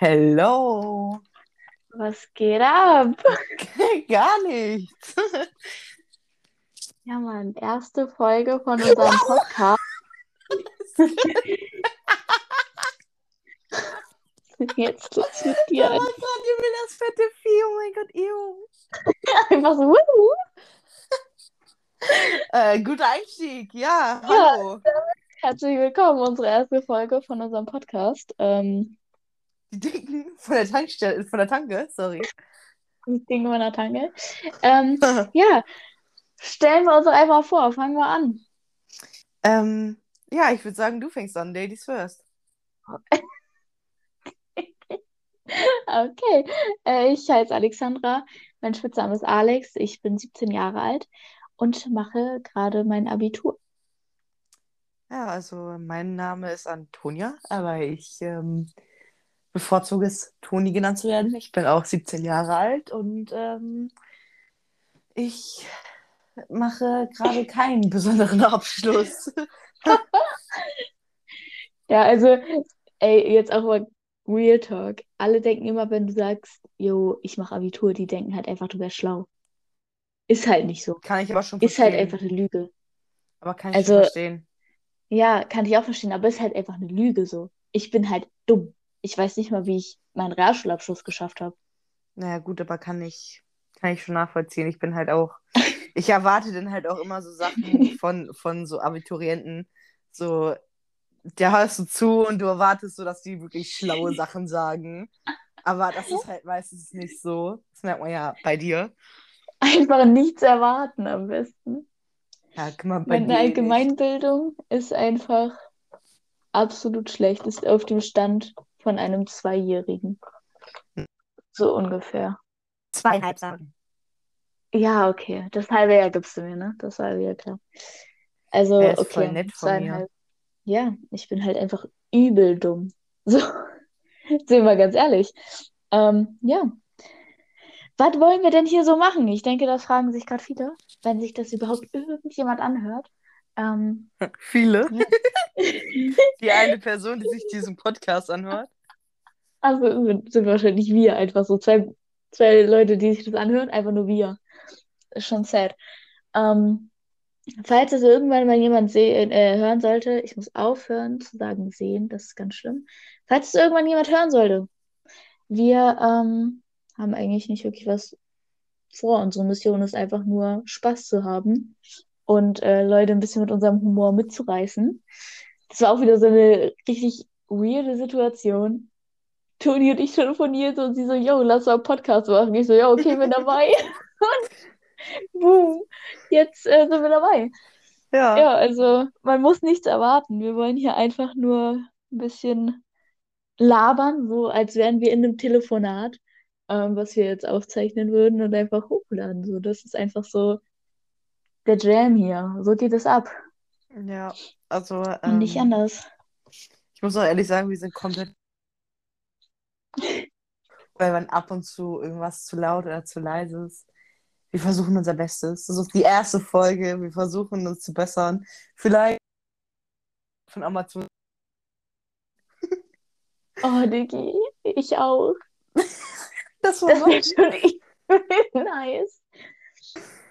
Hello. Was geht ab? Gar nichts. Ja, Mann, erste Folge von unserem Podcast. Jetzt los mit Oh dir. mein Gott, ihr will das fette Vieh. Oh mein Gott, ew. Einfach so. wuhu. Äh, guter Einstieg. Ja, hallo. Herzlich willkommen, unsere erste Folge von unserem Podcast. Ähm, Die Dicken von der Tankstelle, von der Tanke, sorry. das Ding meiner Tange. Ähm, ja, stellen wir uns doch einfach vor. Fangen wir an. ähm, ja, ich würde sagen, du fängst an. Ladies first. Okay. Äh, ich heiße Alexandra. Mein Spitzname ist Alex. Ich bin 17 Jahre alt und mache gerade mein Abitur. Ja, also mein Name ist Antonia, aber ich ähm, bevorzuge es, Toni genannt zu werden. Ich bin auch 17 Jahre alt und ähm, ich mache gerade keinen besonderen Abschluss. Ja, also, ey, jetzt auch mal Real Talk. Alle denken immer, wenn du sagst, yo, ich mache Abitur, die denken halt einfach, du wärst schlau. Ist halt nicht so. Kann ich aber schon Ist halt verstehen. einfach eine Lüge. Aber kann ich Also- verstehen. Ja, kann ich auch verstehen, aber ist halt einfach eine Lüge so. Ich bin halt dumm. Ich weiß nicht mal, wie ich meinen Realschulabschluss geschafft habe. Naja, gut, aber kann ich, kann ich schon nachvollziehen. Ich bin halt auch, ich erwarte dann halt auch immer so Sachen von, von so Abiturienten. So, der hörst du zu und du erwartest so, dass die wirklich schlaue Sachen sagen. Aber das ist halt meistens nicht so. Das merkt man ja bei dir. Einfach nichts erwarten am besten. Ja, guck mal, bei Meine eh nicht. Allgemeinbildung ist einfach absolut schlecht. Ist auf dem Stand von einem Zweijährigen. So ungefähr. Zweieinhalb sagen. Ja, okay. Das halbe Jahr gibst du mir, ne? Das halbe Jahr, klar. Also, Ja, ist okay, voll nett von mir. zweieinhalb. Ja, ich bin halt einfach übel dumm. So, sind wir ganz ehrlich. Ähm, ja. Was wollen wir denn hier so machen? Ich denke, das fragen sich gerade viele, wenn sich das überhaupt irgendjemand anhört. Ähm, Viele. Ja. Die eine Person, die sich diesen Podcast anhört. also sind, sind wahrscheinlich wir einfach so zwei, zwei Leute, die sich das anhören, einfach nur wir. Ist schon sad. Ähm, falls es irgendwann mal jemand sehen, äh, hören sollte, ich muss aufhören zu sagen sehen, das ist ganz schlimm. Falls es irgendwann jemand hören sollte, wir ähm, haben eigentlich nicht wirklich was vor. Unsere Mission ist einfach nur Spaß zu haben und äh, Leute ein bisschen mit unserem Humor mitzureißen. Das war auch wieder so eine richtig weirde Situation. Toni und ich telefoniert und sie so, yo, lass mal einen Podcast machen. Ich so, ja, okay, bin dabei. und boom, jetzt äh, sind wir dabei. Ja. Ja, also man muss nichts erwarten. Wir wollen hier einfach nur ein bisschen labern, so als wären wir in einem Telefonat, ähm, was wir jetzt aufzeichnen würden und einfach hochladen. So, das ist einfach so der Jam hier. So geht es ab. Ja, also Und nicht ähm, anders. ich muss auch ehrlich sagen, wir sind komplett. Weil wenn ab und zu irgendwas zu laut oder zu leise ist. Wir versuchen unser Bestes. Das ist die erste Folge. Wir versuchen uns zu bessern. Vielleicht von Amazon. Oh, Diggi, ich auch. Das war Das wäre schon nice.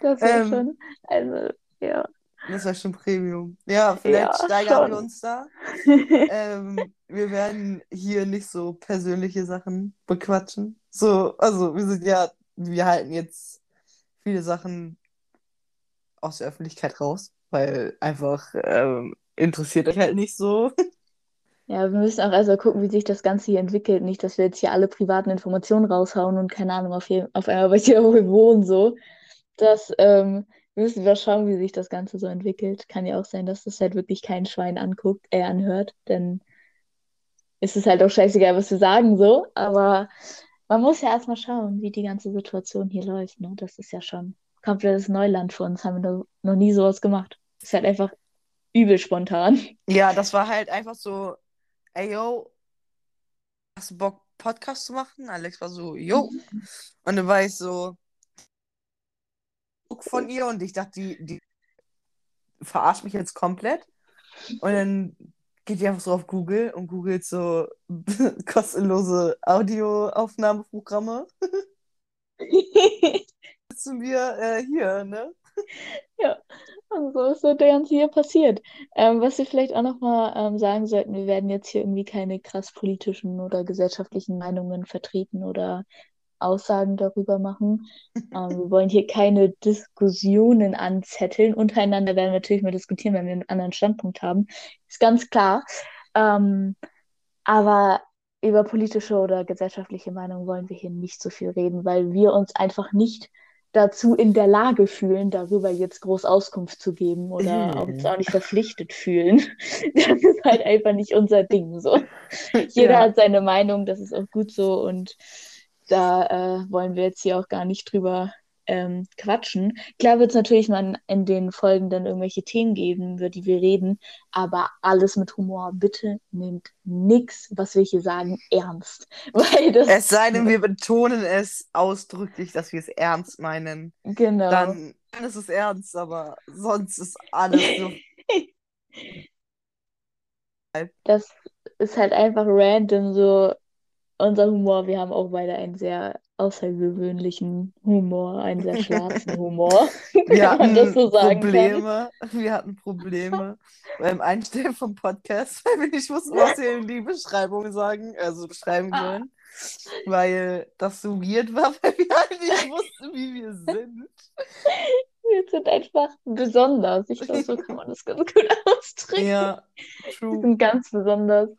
Das wäre Ähm. schon, also, ja. das war schon Premium. Ja, vielleicht Ja, steigern schon. wir uns da. ähm, wir werden hier nicht so persönliche Sachen bequatschen. So, also wir sind ja, wir halten jetzt viele Sachen aus der Öffentlichkeit raus, weil einfach ähm, interessiert euch halt nicht so. Ja, wir müssen auch erstmal gucken, wie sich das Ganze hier entwickelt. Nicht, dass wir jetzt hier alle privaten Informationen raushauen und keine Ahnung, auf, je, auf einmal weiß jeder, wo wir wohnen, so. Das ähm, müssen wir schauen, wie sich das Ganze so entwickelt. Kann ja auch sein, dass das halt wirklich kein Schwein anguckt, äh, anhört, denn ist es halt auch scheißegal, was wir sagen, so. Aber man muss ja erstmal schauen, wie die ganze Situation hier läuft, ne? Das ist ja schon komplettes Neuland für uns. Haben wir noch, noch nie sowas gemacht. Ist halt einfach übel spontan. Ja, das war halt einfach so, ey yo, hast du Bock, Podcast zu machen? Alex war so, yo. Und dann war ich so, Druck von ihr und ich dachte, die, die verarscht mich jetzt komplett. Und dann geht ihr einfach so auf Google und googelt so kostenlose Audioaufnahmeprogramme. Sitzen wir äh, hier, ne? Ja, und so ist das Ganze hier passiert. Ähm, was wir vielleicht auch nochmal ähm, sagen sollten, wir werden jetzt hier irgendwie keine krass politischen oder gesellschaftlichen Meinungen vertreten oder Aussagen darüber machen. Ähm, wir wollen hier keine Diskussionen anzetteln. Untereinander werden wir natürlich mal diskutieren, wenn wir einen anderen Standpunkt haben. Ist ganz klar. Ähm, aber über politische oder gesellschaftliche Meinungen wollen wir hier nicht so viel reden, weil wir uns einfach nicht dazu in der Lage fühlen, darüber jetzt groß Auskunft zu geben oder auch uns auch nicht verpflichtet fühlen. Das ist halt einfach nicht unser Ding. So. Jeder Ja. hat seine Meinung, das ist auch gut so und da äh, wollen wir jetzt hier auch gar nicht drüber ähm, quatschen. Klar wird es natürlich mal in den Folgen dann irgendwelche Themen geben, über die wir reden, aber alles mit Humor. Bitte nehmt nichts, was wir hier sagen, ernst. Weil das, Es sei denn, wir betonen es ausdrücklich, dass wir es ernst meinen. genau. Dann ist es ernst, aber sonst ist alles so. das ist halt einfach random so unser Humor. Wir haben auch beide einen sehr außergewöhnlichen Humor, einen sehr schwarzen Humor, Wir hatten so sagen kann. Probleme. Wir hatten Probleme beim Einstellen vom Podcast, weil wir nicht wussten, was wir in die Beschreibung sagen, also beschreiben Ah. sollen. Weil das so weird war, weil wir halt nicht wussten, wie wir sind. Wir sind einfach besonders. Ich glaube, so kann man das ganz gut ausdrücken. Ja, Wir true. sind ganz besonders.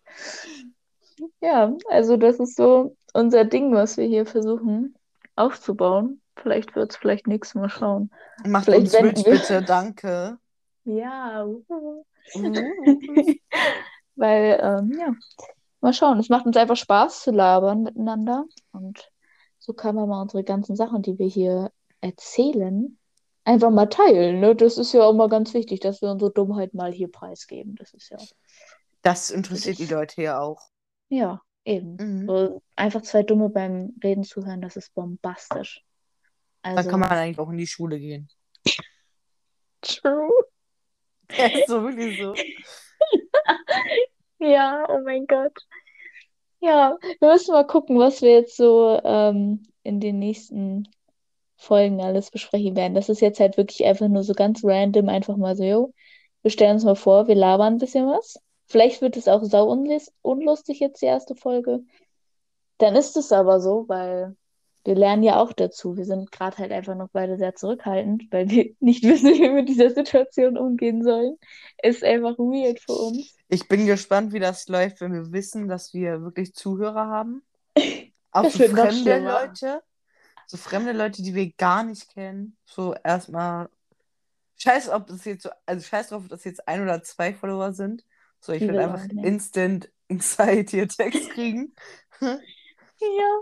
Ja, also das ist so unser Ding, was wir hier versuchen aufzubauen. Vielleicht wird es vielleicht nichts mal schauen. Macht Vielleicht uns rich, wir- bitte, danke. Ja. Uh. Weil, ähm, ja, mal schauen. Es macht uns einfach Spaß zu labern miteinander. Und so kann man mal unsere ganzen Sachen, die wir hier erzählen, einfach mal teilen. Ne? Das ist ja auch mal ganz wichtig, dass wir unsere Dummheit mal hier preisgeben. Das ist ja, Das interessiert die Leute ja auch. Ja, eben. Mhm. So einfach zwei Dumme beim Reden zuhören, das ist bombastisch. Dann Also, kann man eigentlich auch in die Schule gehen. true. Ja, ist so wirklich so. Ja, oh mein Gott. Ja, wir müssen mal gucken, was wir jetzt so ähm, in den nächsten Folgen alles besprechen werden. Das ist jetzt halt wirklich einfach nur so ganz random, einfach mal so, jo, wir stellen uns mal vor, wir labern ein bisschen was. Vielleicht wird es auch sau unlus- unlustig jetzt die erste Folge. Dann ist es aber so, weil wir lernen ja auch dazu. Wir sind gerade halt einfach noch beide sehr zurückhaltend, weil wir nicht wissen, wie wir mit dieser Situation umgehen sollen. Ist einfach weird für uns. Ich bin gespannt, wie das läuft, wenn wir wissen, dass wir wirklich Zuhörer haben. Auch so fremde. Leute. So fremde Leute, die wir gar nicht kennen. So erstmal. Scheiß, ob das jetzt so, also scheiß drauf, ob das jetzt ein oder zwei Follower sind. So, ich will will einfach ne? instant Anxiety-Attacks kriegen. Ja.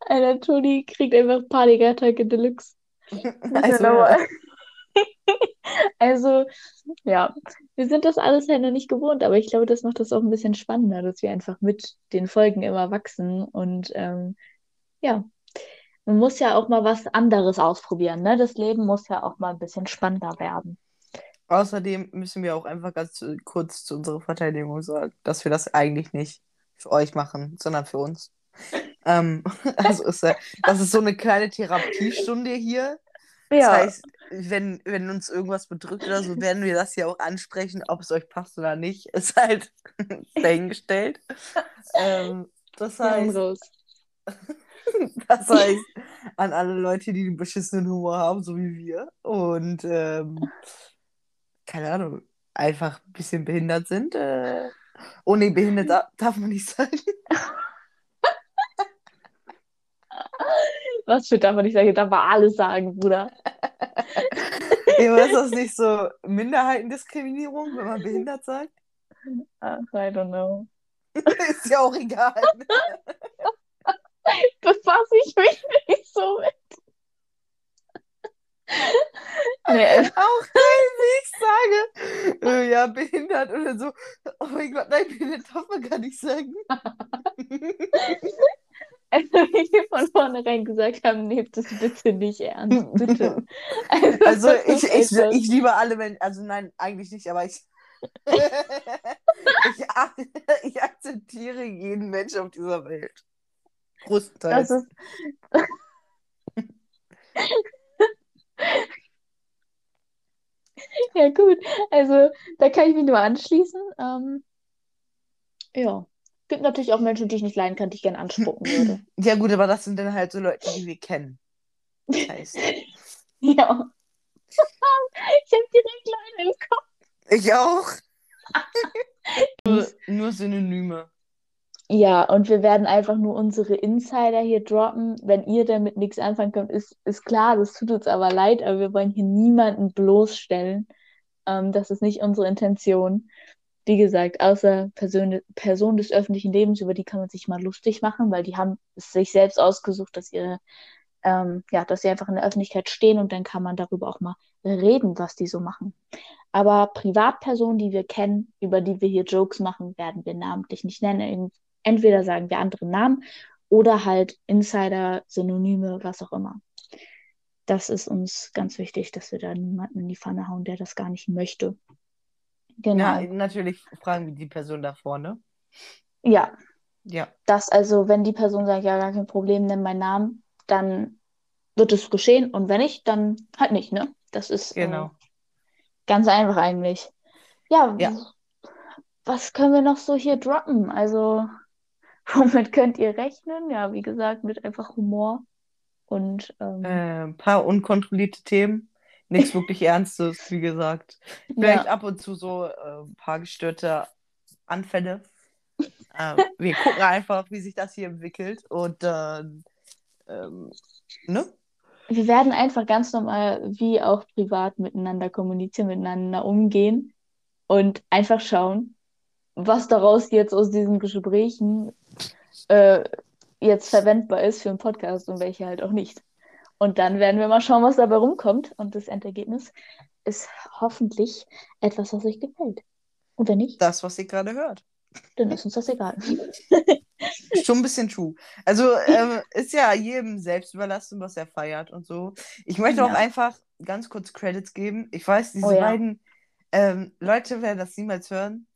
Alter, Toni kriegt einfach Panikattacke Deluxe. Also, ja. Also, ja, wir sind das alles halt noch nicht gewohnt, aber ich glaube, das macht das auch ein bisschen spannender, dass wir einfach mit den Folgen immer wachsen und ähm, ja, man muss ja auch mal was anderes ausprobieren, ne? Das Leben muss ja auch mal ein bisschen spannender werden. Außerdem müssen wir auch einfach ganz zu- kurz zu unserer Verteidigung sagen, dass wir das eigentlich nicht für euch machen, sondern für uns. Ähm, also ist, ja- das ist so eine kleine Therapiestunde hier. Das heißt, wenn, wenn uns irgendwas bedrückt oder so, werden wir das ja auch ansprechen, ob es euch passt oder nicht. Ist halt dahingestellt. Ähm, das heißt, das heißt, an alle Leute, die den beschissenen Humor haben, so wie wir, und ähm, keine Ahnung, einfach ein bisschen behindert sind. Äh, oh nee, behindert da- darf man nicht sagen. Was für darf man nicht sagen? Darf man alles sagen, Bruder. Ja, aber ist das nicht so Minderheitendiskriminierung, wenn man behindert sagt? Ach, I don't know. Ist ja auch egal. Befasse ich mich nicht so mit. Nee, also, Auch geil, wie ich sage. Äh, ja, behindert oder so. Oh mein Gott, nein, behindert darf man gar nicht sagen. also wie wir von vornherein gesagt haben, nehmt es bitte nicht ernst, bitte. Also, Also ich, ich, ich liebe alle Menschen, also nein, eigentlich nicht, aber ich. Ich, ich akzeptiere jeden Mensch auf dieser Welt. Größtenteils. Das ist. Ja, gut. Also, da kann ich mich nur anschließen. Ähm, ja. Gibt natürlich auch Menschen, die ich nicht leiden kann, die ich gerne anspucken würde. Ja, gut, aber das sind dann halt so Leute, die wir kennen. Das heißt, Ja. Ich habe direkt Leute im Kopf. ich auch. nur, nur Synonyme. Ja, und wir werden einfach nur unsere Insider hier droppen. Wenn ihr damit nichts anfangen könnt, ist, ist klar, das tut uns aber leid, aber wir wollen hier niemanden bloßstellen. Ähm, das ist nicht unsere Intention. Wie gesagt, außer Person, Person des öffentlichen Lebens, über die kann man sich mal lustig machen, weil die haben es sich selbst ausgesucht, dass ihre, ähm, ja, dass sie einfach in der Öffentlichkeit stehen und dann kann man darüber auch mal reden, was die so machen. Aber Privatpersonen, die wir kennen, über die wir hier Jokes machen, werden wir namentlich nicht nennen. Entweder sagen wir andere Namen oder halt Insider, Synonyme, was auch immer. Das ist uns ganz wichtig, dass wir da niemanden in die Pfanne hauen, der das gar nicht möchte. Genau. Ja, natürlich fragen wir die Person davor, ne? Ja, Ja. das also, wenn die Person sagt, ja, gar kein Problem, nenn meinen Namen, dann wird es geschehen und wenn nicht, dann halt nicht, ne? Das ist äh, Genau. ganz einfach eigentlich. Ja, Ja. was können wir noch so hier droppen? Also, womit könnt ihr rechnen? Ja, wie gesagt, mit einfach Humor und ähm, Äh, ein paar unkontrollierte Themen. Nichts wirklich Ernstes, wie gesagt. Vielleicht ja, ab und zu so äh, ein paar gestörte Anfälle. Äh, wir gucken einfach, wie sich das hier entwickelt. Und dann, ähm, ne? wir werden einfach ganz normal, wie auch privat, miteinander kommunizieren, miteinander umgehen und einfach schauen, was daraus jetzt aus diesen Gesprächen äh, jetzt verwendbar ist für einen Podcast und welche halt auch nicht. Und dann werden wir mal schauen, was dabei rumkommt. Und das Endergebnis ist hoffentlich etwas, was euch gefällt. Und wenn nicht, Das, was ihr gerade hört. dann ist uns das egal. Schon ein bisschen true. Also ähm, ist ja jedem selbst überlassen, was er feiert und so. Ich möchte auch Ja. einfach ganz kurz Credits geben. Ich weiß, diese Oh ja. beiden ähm, Leute werden das niemals hören,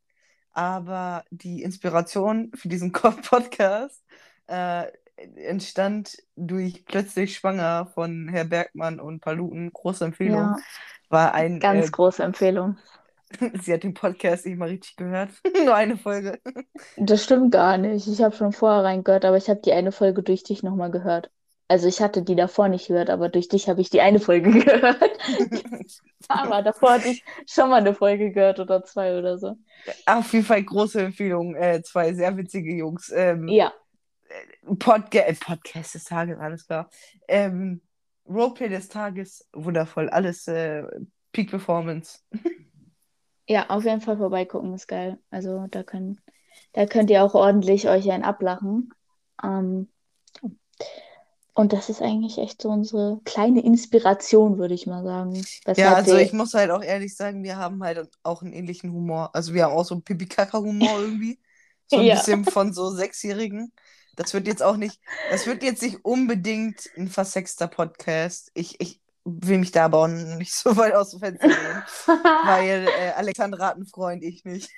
aber die Inspiration für diesen Podcast äh, entstand durch plötzlich schwanger von Herr Bergmann und Paluten. Große Empfehlung. Ja, War ein, ganz äh, große Empfehlung. sie hat den Podcast nicht mal richtig gehört. Nur eine Folge. Das stimmt gar nicht. Ich habe schon vorher reingehört, aber ich habe die eine Folge durch dich nochmal gehört. Also ich hatte die davor nicht gehört, aber durch dich habe ich die eine Folge gehört. Aber davor hatte ich schon mal eine Folge gehört oder zwei oder so. Auf jeden Fall große Empfehlung. Äh, zwei sehr witzige Jungs. Ähm, Ja, Podca äh, Podcast des Tages, alles klar. Ähm, Roleplay des Tages, wundervoll. Alles äh, Peak Performance. ja, auf jeden Fall vorbeigucken ist geil. Also da können, da könnt ihr auch ordentlich euch einen ablachen. Ähm, und das ist eigentlich echt so unsere kleine Inspiration, würde ich mal sagen. Ja, also ich muss halt auch ehrlich sagen, wir haben halt auch einen ähnlichen Humor. Also wir haben auch so einen Pipi-Kaka-Humor irgendwie. So ein Ja. bisschen von so Sechsjährigen. Das wird jetzt auch nicht, das wird jetzt nicht unbedingt ein versexter Podcast. Ich, ich will mich da aber auch nicht so weit aus dem Fenster lehnen. Weil äh, Alexandra hat einen Freund, ich nicht.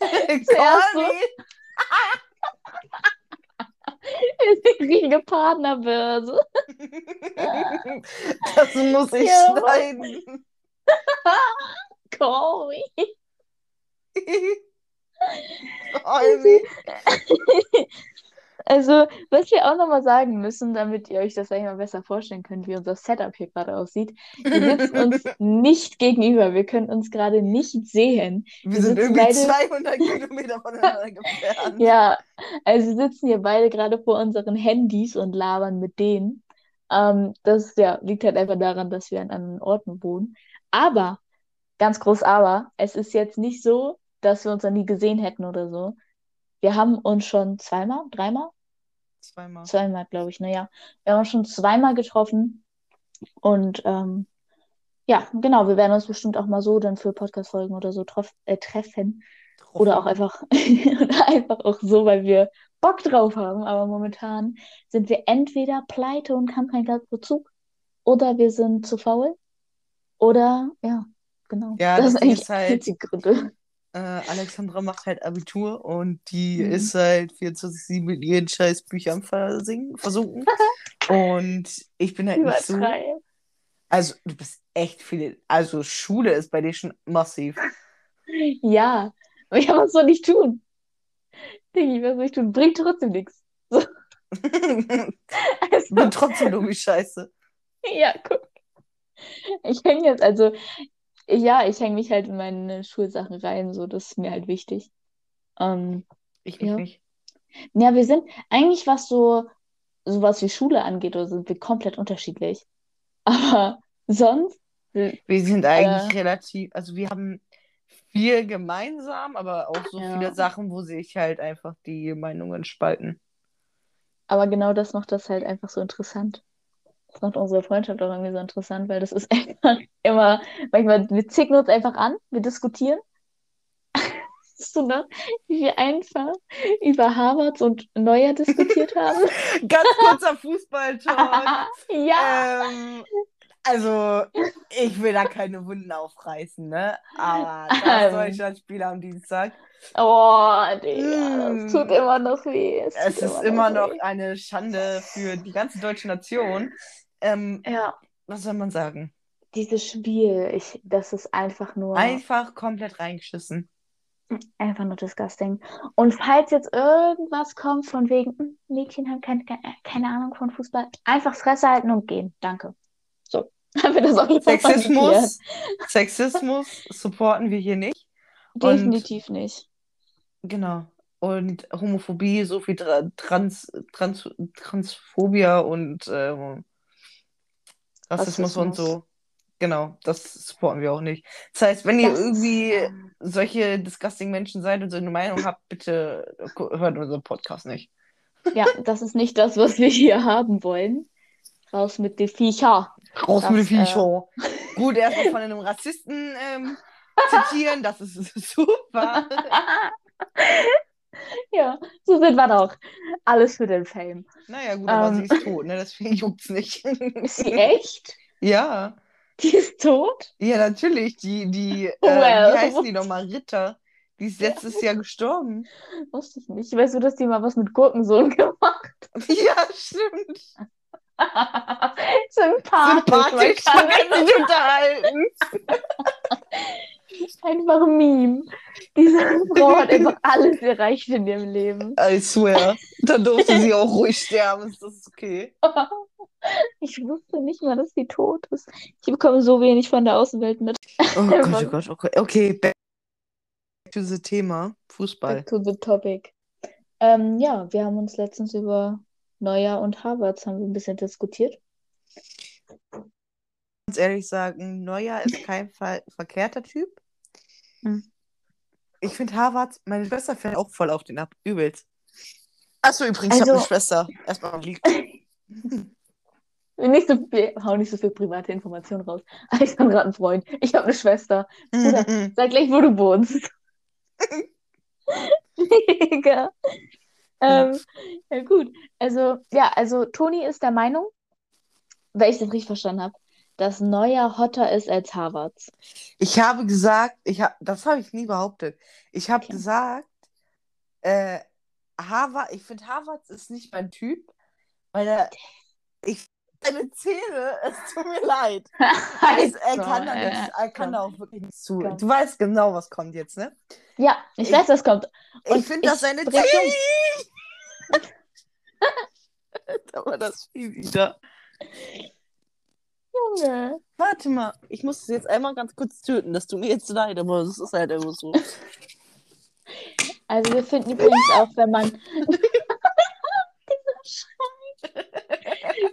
Zuerst so. Call me. richtige Partnerbörse. Das muss ich Ja, schneiden. Call me. Also, was wir auch nochmal sagen müssen, damit ihr euch das eigentlich mal besser vorstellen könnt, wie unser Setup hier gerade aussieht. Wir sitzen uns nicht gegenüber. Wir können uns gerade nicht sehen. Wir wir sind irgendwie beide- 200 Kilometer voneinander entfernt. Ja, also wir sitzen hier beide gerade vor unseren Handys und labern mit denen. Ähm, das ja, liegt halt einfach daran, dass wir an anderen Orten wohnen. Aber, ganz groß Aber, es ist jetzt nicht so, dass wir uns noch nie gesehen hätten oder so. Wir haben uns schon zweimal, dreimal, Zweimal. zweimal, glaube ich, naja. Wir haben uns schon zweimal getroffen. Und ähm, ja, genau, wir werden uns bestimmt auch mal so dann für Podcast-Folgen oder so äh, treffen. Oder auch einfach, oder einfach auch so, weil wir Bock drauf haben. Aber momentan sind wir entweder pleite und haben keinen Geldbezug oder wir sind zu faul. Oder ja, genau. Ja, das das Ding eigentlich ist halt- die Gründe. Äh, Alexandra macht halt Abitur und die Mhm. ist halt 24-7 mit ihren scheiß Büchern versingen, versunken. und ich bin halt nicht so. Also, du bist echt viel. Also, Schule ist bei dir schon massiv. Ja, aber ja, was soll ich tun? Diggi, was soll ich tun? Bringt trotzdem nichts. Also, bin trotzdem irgendwie scheiße. ja, guck. Ich hänge jetzt, also, ja, ich hänge mich halt in meine Schulsachen rein, so, das ist mir halt wichtig. Ähm, Ich mich Ja. nicht. ja, wir sind, eigentlich was so, sowas wie Schule angeht, oder sind wir komplett unterschiedlich. Aber sonst, wir- Wir sind eigentlich Äh. relativ. Also, wir haben viel gemeinsam, aber auch so Ja. viele Sachen, wo sich halt einfach die Meinungen spalten. aber genau das macht das halt einfach so interessant. Das macht unsere Freundschaft auch irgendwie so interessant, weil das ist einfach immer, manchmal, wir zicken uns einfach an, wir diskutieren. Weißt du noch, wie wir einfach über Harvards und Neuer diskutiert haben? Ganz kurzer Fußballtalk. Ja, ähm, also, ich will da keine Wunden aufreißen, ne? Aber das Ähm. Deutschlandspiel am Dienstag. oh, Digga, Mm. das tut immer noch weh. Es Es ist immer noch eine Schande für die ganze deutsche Nation. Ähm, Ja, was soll man sagen? dieses Spiel, ich, das ist einfach nur. Einfach komplett reingeschissen. Einfach nur disgusting. Und falls jetzt irgendwas kommt von wegen, "Hm, Mädchen haben keine, keine, Ahnung von Fußball, einfach Fresse halten und gehen. Danke. So, haben wir das auch. Sexismus, Sexismus supporten wir hier nicht. Definitiv nicht. Genau. Und Homophobie, so viel Tra Trans, Trans, Transphobia und ähm, Rassismus und Rassismus. so. Genau, das supporten wir auch nicht. Das heißt, wenn ihr Das, irgendwie ähm, solche disgusting Menschen seid und so eine Meinung habt, bitte hört unseren Podcast nicht. Ja, das ist nicht das, was wir hier haben wollen. Raus mit den Viecher. Raus Das, mit äh, Viecher. Gut, erstmal von einem Rassisten ähm, zitieren, das ist super. Ja, so sind wir doch. Alles für den Fame. Naja, gut, aber Ähm. sie ist tot, ne? Deswegen juckt's nicht. Ist sie echt? Ja. Die ist tot? Ja, natürlich. Die, die, äh, Well. wie heißt die nochmal? Ritter. Die ist letztes Jahr gestorben. Wusste ich nicht. Weißt du, dass die mal was mit Gurkensohn gemacht Ja, stimmt. Sympathisch. Sympathisch, man kann sich unterhalten. Einfach ein Meme. Diese Frau hat einfach alles erreicht in ihrem Leben. I swear. Dann durfte sie auch ruhig sterben. Ist das okay? Ich wusste nicht mal, dass sie tot ist. Ich bekomme so wenig von der Außenwelt mit. Oh Gott, oh Gott, okay. Okay, back to the Thema. Fußball. Back to the topic. Ähm, ja, wir haben uns letztens über Neuer und Harvards haben wir ein bisschen diskutiert. Ganz ehrlich sagen, Neuer ist kein ver verkehrter Typ. Hm. Ich finde Harvard, meine Schwester fällt auch voll auf den ab. Übelst. Achso, übrigens, ich habe Also- eine Schwester. Erstmal liegt. Nicht so viel, hau nicht so viel private Informationen raus. Alexandra hat einen Freund. Ich habe eine Schwester. Bruder, Sag gleich, wo du wohnst. Mega. Ähm, ja, gut. Also, ja, also Toni ist der Meinung, wenn ich das richtig verstanden habe, dass Neuer hotter ist als Harvards. Ich habe gesagt, ich hab, das habe ich nie behauptet. Ich habe Okay. gesagt, äh, Harvard, ich finde Harvard ist nicht mein Typ, weil er, ich, seine Zähne, es tut mir leid. Es, er kann da nichts, er kann da auch wirklich nichts zu. Du weißt genau, was kommt jetzt, ne? Ja, ich Ich- weiß, was kommt. Und ich finde, dass seine Zähne. da war das Vieh wieder. Junge. Warte mal, ich muss es jetzt einmal ganz kurz töten. Das tut mir jetzt leid, aber es ist halt immer so. Also wir finden übrigens auch, wenn man.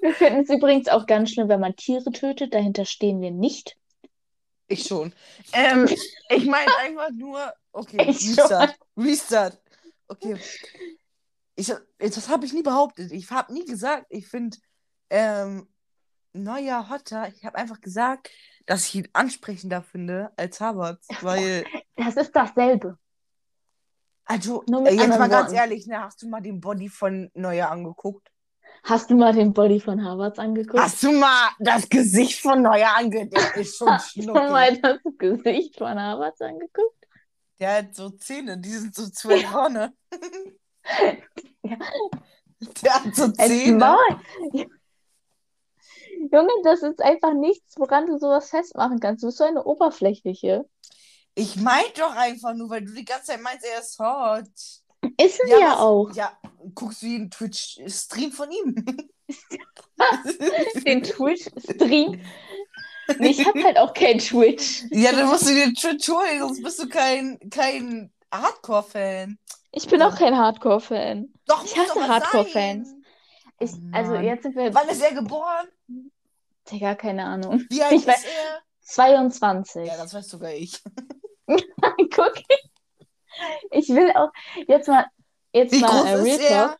Wir finden es übrigens auch ganz schlimm, wenn man Tiere tötet. Dahinter stehen wir nicht. Ich schon. Ähm, ich meine einfach nur, okay, Ich Restart. Restart. Okay. Ich, das habe ich nie behauptet. Ich habe nie gesagt, ich finde ähm, neuer Hotter. Ich habe einfach gesagt, dass ich ihn ansprechender finde als Harvard. Weil, Das ist dasselbe. also, äh, jetzt mal ganz Worten. ehrlich, ne, hast du mal den Body von Neuer angeguckt? Hast du mal den Body von Harvards angeguckt? Hast du mal das Gesicht von Neuer angeguckt? Der ist schon Hast du mal das Gesicht von Harvards angeguckt? Der hat so Zähne, die sind so zwei vorne. Ja. Der hat so Zähne. Maul. Junge, das ist einfach nichts, woran du sowas festmachen kannst. Du bist so eine oberflächliche. Ich mein doch einfach nur, weil du die ganze Zeit meinst, er ist hot. Ist es ja, was- auch. Ja, guckst du jeden Twitch-Stream von ihm? Den Twitch-Stream. Nee, ich hab halt auch kein Twitch. ja, dann musst du dir Twitch holen, sonst bist du kein, kein Hardcore-Fan. Ich bin auch kein Hardcore-Fan. Doch, Ich hasse Hardcore-Fans. Ich, Oh also jetzt sind wir. Wann ist er geboren? Digga, keine Ahnung. Wie alt Ich ist weiß- er? 22. Ja, das weiß sogar ich. Guck. Ich will auch jetzt mal. Jetzt Wie mal groß äh, Real ist er? Talk.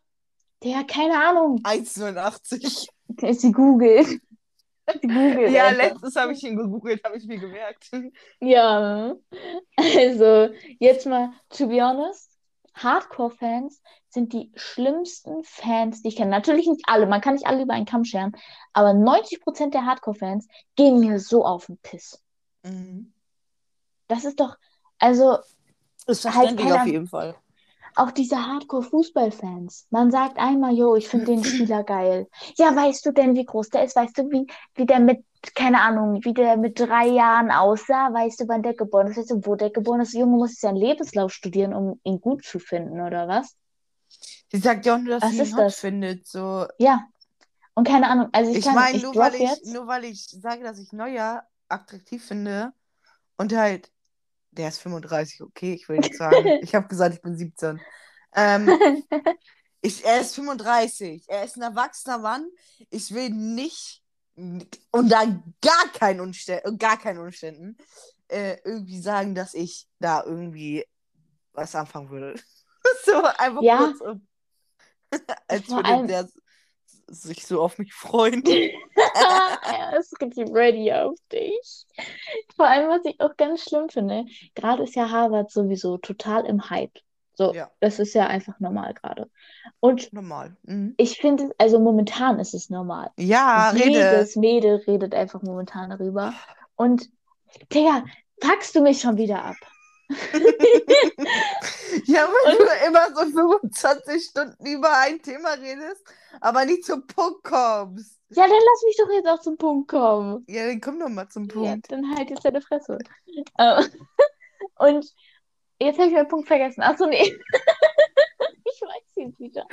Digga, keine Ahnung. 1,89. Sie googelt. Sie googelt. Ja, einfach. letztes habe ich ihn gegoogelt, habe ich mir gemerkt. Ja, also jetzt mal, to be honest, Hardcore-Fans sind die schlimmsten Fans, die ich kenne. Natürlich nicht alle, man kann nicht alle über einen Kamm scheren, aber 90% der Hardcore-Fans gehen mir so auf den Piss. Mhm. Das ist doch, also Ist Halt verständlich keiner- auf jeden Fall. auch diese Hardcore-Fußball-Fans. Man sagt einmal, yo, ich finde den Spieler geil. Ja, weißt du denn, wie groß der ist? Weißt du, wie, wie der mit, keine Ahnung, wie der mit drei Jahren aussah? Weißt du, wann der geboren ist? Weißt du, wo der geboren ist? Junge muss seinen Lebenslauf studieren, um ihn gut zu finden, oder was? Sie sagt ja auch nur, dass Was sie ihn das? findet. So. Ja. Und keine Ahnung, also ich Ich meine, nur, weil ich, nur weil ich sage, dass ich Neuer attraktiv finde und halt, der ist 35, okay, ich will nicht sagen. ich habe gesagt, ich bin 17. Ähm, ich, er ist 35, er ist ein erwachsener Mann. Ich will nicht, unter gar keinen, Umstä gar keinen Umständen, äh, irgendwie sagen, dass ich da irgendwie was anfangen würde. so einfach Ja. kurz um. Als Vor würde allem- der sich so auf mich freuen. er ist richtig ready auf dich. Vor allem, was ich auch ganz schlimm finde, gerade ist ja Harvard sowieso total im Hype. So, Ja. das ist ja einfach normal gerade. Und Normal. Mhm. ich finde, also momentan ist es normal. Ja, rede. Jedes Mädel redet einfach momentan darüber. Und, Digga, packst du mich schon wieder ab? Ja, weil du immer so 25 Stunden über ein Thema redest, aber nicht zum Punkt kommst. Ja, dann lass mich doch jetzt auch zum Punkt kommen. Ja, dann komm doch mal zum Ja, Punkt. dann halt jetzt deine Fresse. Äh, Und jetzt habe ich meinen Punkt vergessen. Achso, nee. Ich weiß jetzt wieder.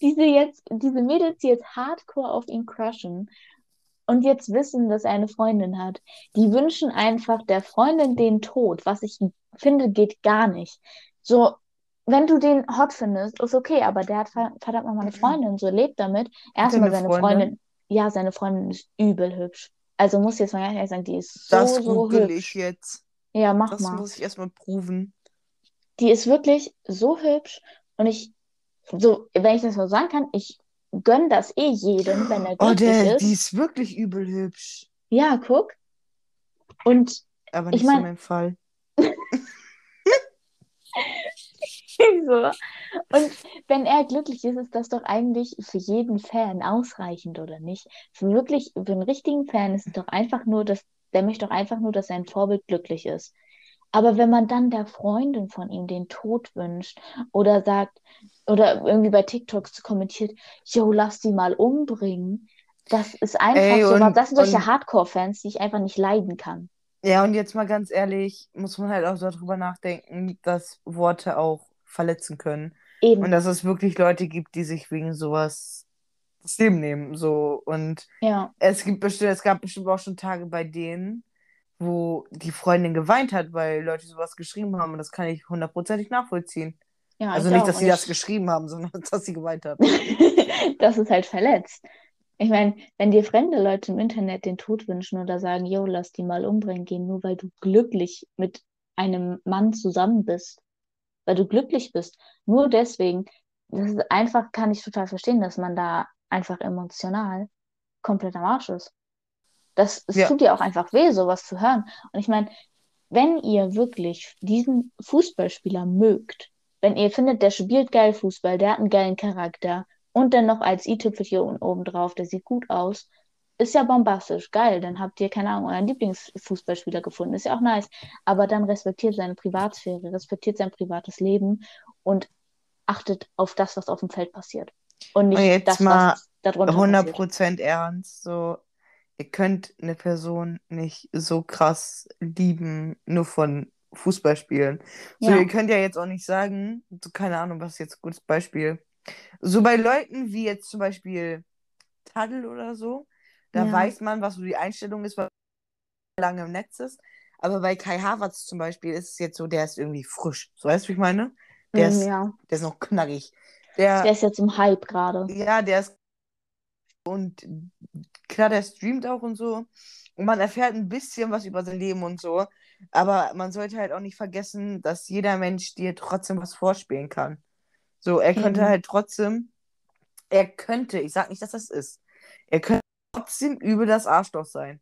Diese jetzt, diese Mädels, die jetzt hardcore auf ihn crushen und jetzt wissen, dass er eine Freundin hat, die wünschen einfach der Freundin den Tod, was ich finde, geht gar nicht. So, wenn du den hot findest, ist okay, aber der hat ver- verdammt nochmal eine Freundin, so lebt damit. Erstmal eine seine Freundin? Freundin, ja, seine Freundin ist übel hübsch. Also muss ich jetzt mal ehrlich sagen, die ist so, Das so google hübsch. ich jetzt. Ja, mach Das mal. muss ich erstmal proven. Die ist wirklich so hübsch und ich, so, wenn ich das so sagen kann, ich gönn das eh jedem, wenn er Oh, glücklich der, ist. die ist wirklich übel hübsch. Ja, guck. Und Aber Ich nicht so mein- mein Fall. so. Und wenn er glücklich ist, ist das doch eigentlich für jeden Fan ausreichend, oder nicht? Für wirklich, für einen richtigen Fan ist es doch einfach nur, dass, der möchte doch einfach nur, dass sein Vorbild glücklich ist. Aber wenn man dann der Freundin von ihm den Tod wünscht oder sagt, oder irgendwie bei TikToks kommentiert, yo, lass die mal umbringen, das ist einfach Ey, so, und- das sind solche Hardcore-Fans, die ich einfach nicht leiden kann. Ja, und jetzt mal ganz ehrlich, muss man halt auch darüber nachdenken, dass Worte auch verletzen können. Eben, Und dass es wirklich Leute gibt, die sich wegen sowas das Leben nehmen. So. Und ja. es gibt bestimmt, es gab bestimmt auch schon Tage bei denen, wo die Freundin geweint hat, weil Leute sowas geschrieben haben. Und das kann ich hundertprozentig nachvollziehen. Ja, Also ich nicht, dass sie Und das ich- geschrieben haben, sondern dass sie geweint hat. das ist halt verletzt. Ich meine, wenn dir fremde Leute im Internet den Tod wünschen oder sagen, yo, lass die mal umbringen gehen, nur weil du glücklich mit einem Mann zusammen bist, weil du glücklich bist, nur deswegen, das ist einfach, kann ich total verstehen, dass man da einfach emotional komplett am Arsch ist. Das, es Ja. tut dir auch einfach weh, sowas zu hören. Und ich meine, wenn ihr wirklich diesen Fußballspieler mögt, wenn ihr findet, der spielt geil Fußball, der hat einen geilen Charakter, und dann noch als i-Tüpfelchen oben drauf, der sieht gut aus, ist ja bombastisch, geil. Dann habt ihr, keine Ahnung, euren Lieblingsfußballspieler gefunden, ist ja auch nice. Aber dann respektiert seine Privatsphäre, respektiert sein privates Leben und achtet auf das, was auf dem Feld passiert. Und nicht Und jetzt das, mal was darunter 100% passiert. ernst, so, ihr könnt eine Person nicht so krass lieben, nur von Fußballspielen. So, Ja. ihr könnt ja jetzt auch nicht sagen, so, keine Ahnung, was ist jetzt ein gutes Beispiel. So bei Leuten wie jetzt zum Beispiel Tadl oder so, da Ja. weiß man, was so die Einstellung ist, weil er lange im Netz ist. Aber bei Kai Havertz zum Beispiel ist es jetzt so, der ist irgendwie frisch. So weißt du, wie ich meine? Der Mm, ist, ja. der ist noch knackig. Der, Der ist jetzt im Hype gerade. ja, der ist. Und klar, der streamt auch und so. Und man erfährt ein bisschen was über sein Leben und so. Aber man sollte halt auch nicht vergessen, dass jeder Mensch dir trotzdem was vorspielen kann. So, er könnte Eben. halt trotzdem. Er könnte, ich sag nicht, dass das ist. Er könnte trotzdem übel das Arschloch sein.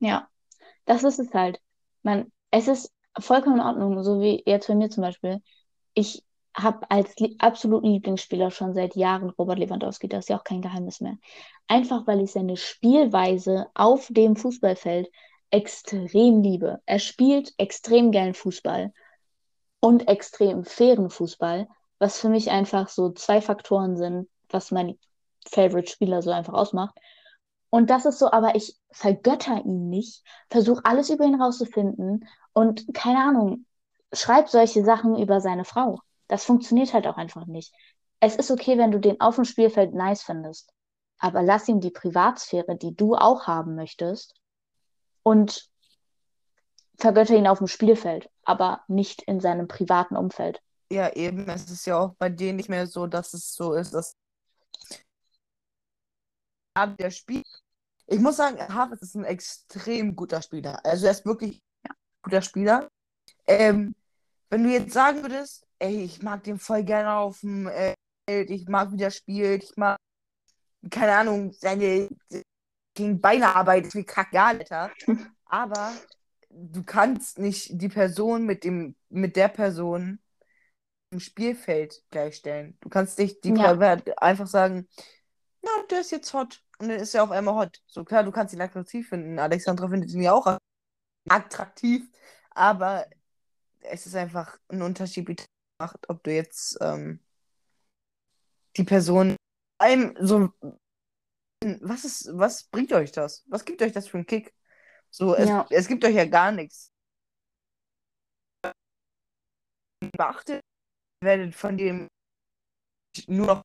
Ja, das ist es halt. Man, es ist vollkommen in Ordnung, so wie jetzt bei mir zum Beispiel. Ich habe als lie absoluten Lieblingsspieler schon seit Jahren Robert Lewandowski, das ist ja auch kein Geheimnis mehr. Einfach weil ich seine Spielweise auf dem Fußballfeld extrem liebe. Er spielt extrem geilen Fußball und extrem fairen Fußball, was für mich einfach so zwei Faktoren sind, was mein Favorite-Spieler so einfach ausmacht. Und das ist so, aber ich vergötter ihn nicht, versuche alles über ihn rauszufinden und keine Ahnung, schreib solche Sachen über seine Frau. Das funktioniert halt auch einfach nicht. Es ist okay, wenn du den auf dem Spielfeld nice findest, aber lass ihm die Privatsphäre, die du auch haben möchtest, und vergötter ihn auf dem Spielfeld, aber nicht in seinem privaten Umfeld. Ja, eben, es ist ja auch bei denen nicht mehr so, dass es so ist, dass der Spiel. Ich muss sagen, Havertz ist ein extrem guter Spieler. Also er ist wirklich ein guter Spieler. Ähm, wenn du jetzt sagen würdest, ey, ich mag den voll gerne auf dem äh, Feld, ich mag, wie der spielt, ich mag, keine Ahnung, seine gegen Beinearbeit ist wie kackegal, Alter. Aber du kannst nicht die Person mit dem, mit der Person im Spielfeld gleichstellen. Du kannst nicht die Ja. Einfach sagen, na, der ist jetzt hot. Und dann ist er auf einmal hot. So klar, du kannst ihn attraktiv finden. Alexandra findet ihn ja auch attraktiv. Aber es ist einfach ein Unterschied, macht, ob du jetzt ähm, die Person einem so was ist, was bringt euch das? Was gibt euch das für einen Kick? So, es, Ja. es gibt euch ja gar nichts. Beachtet, ihr werdet von dem nur noch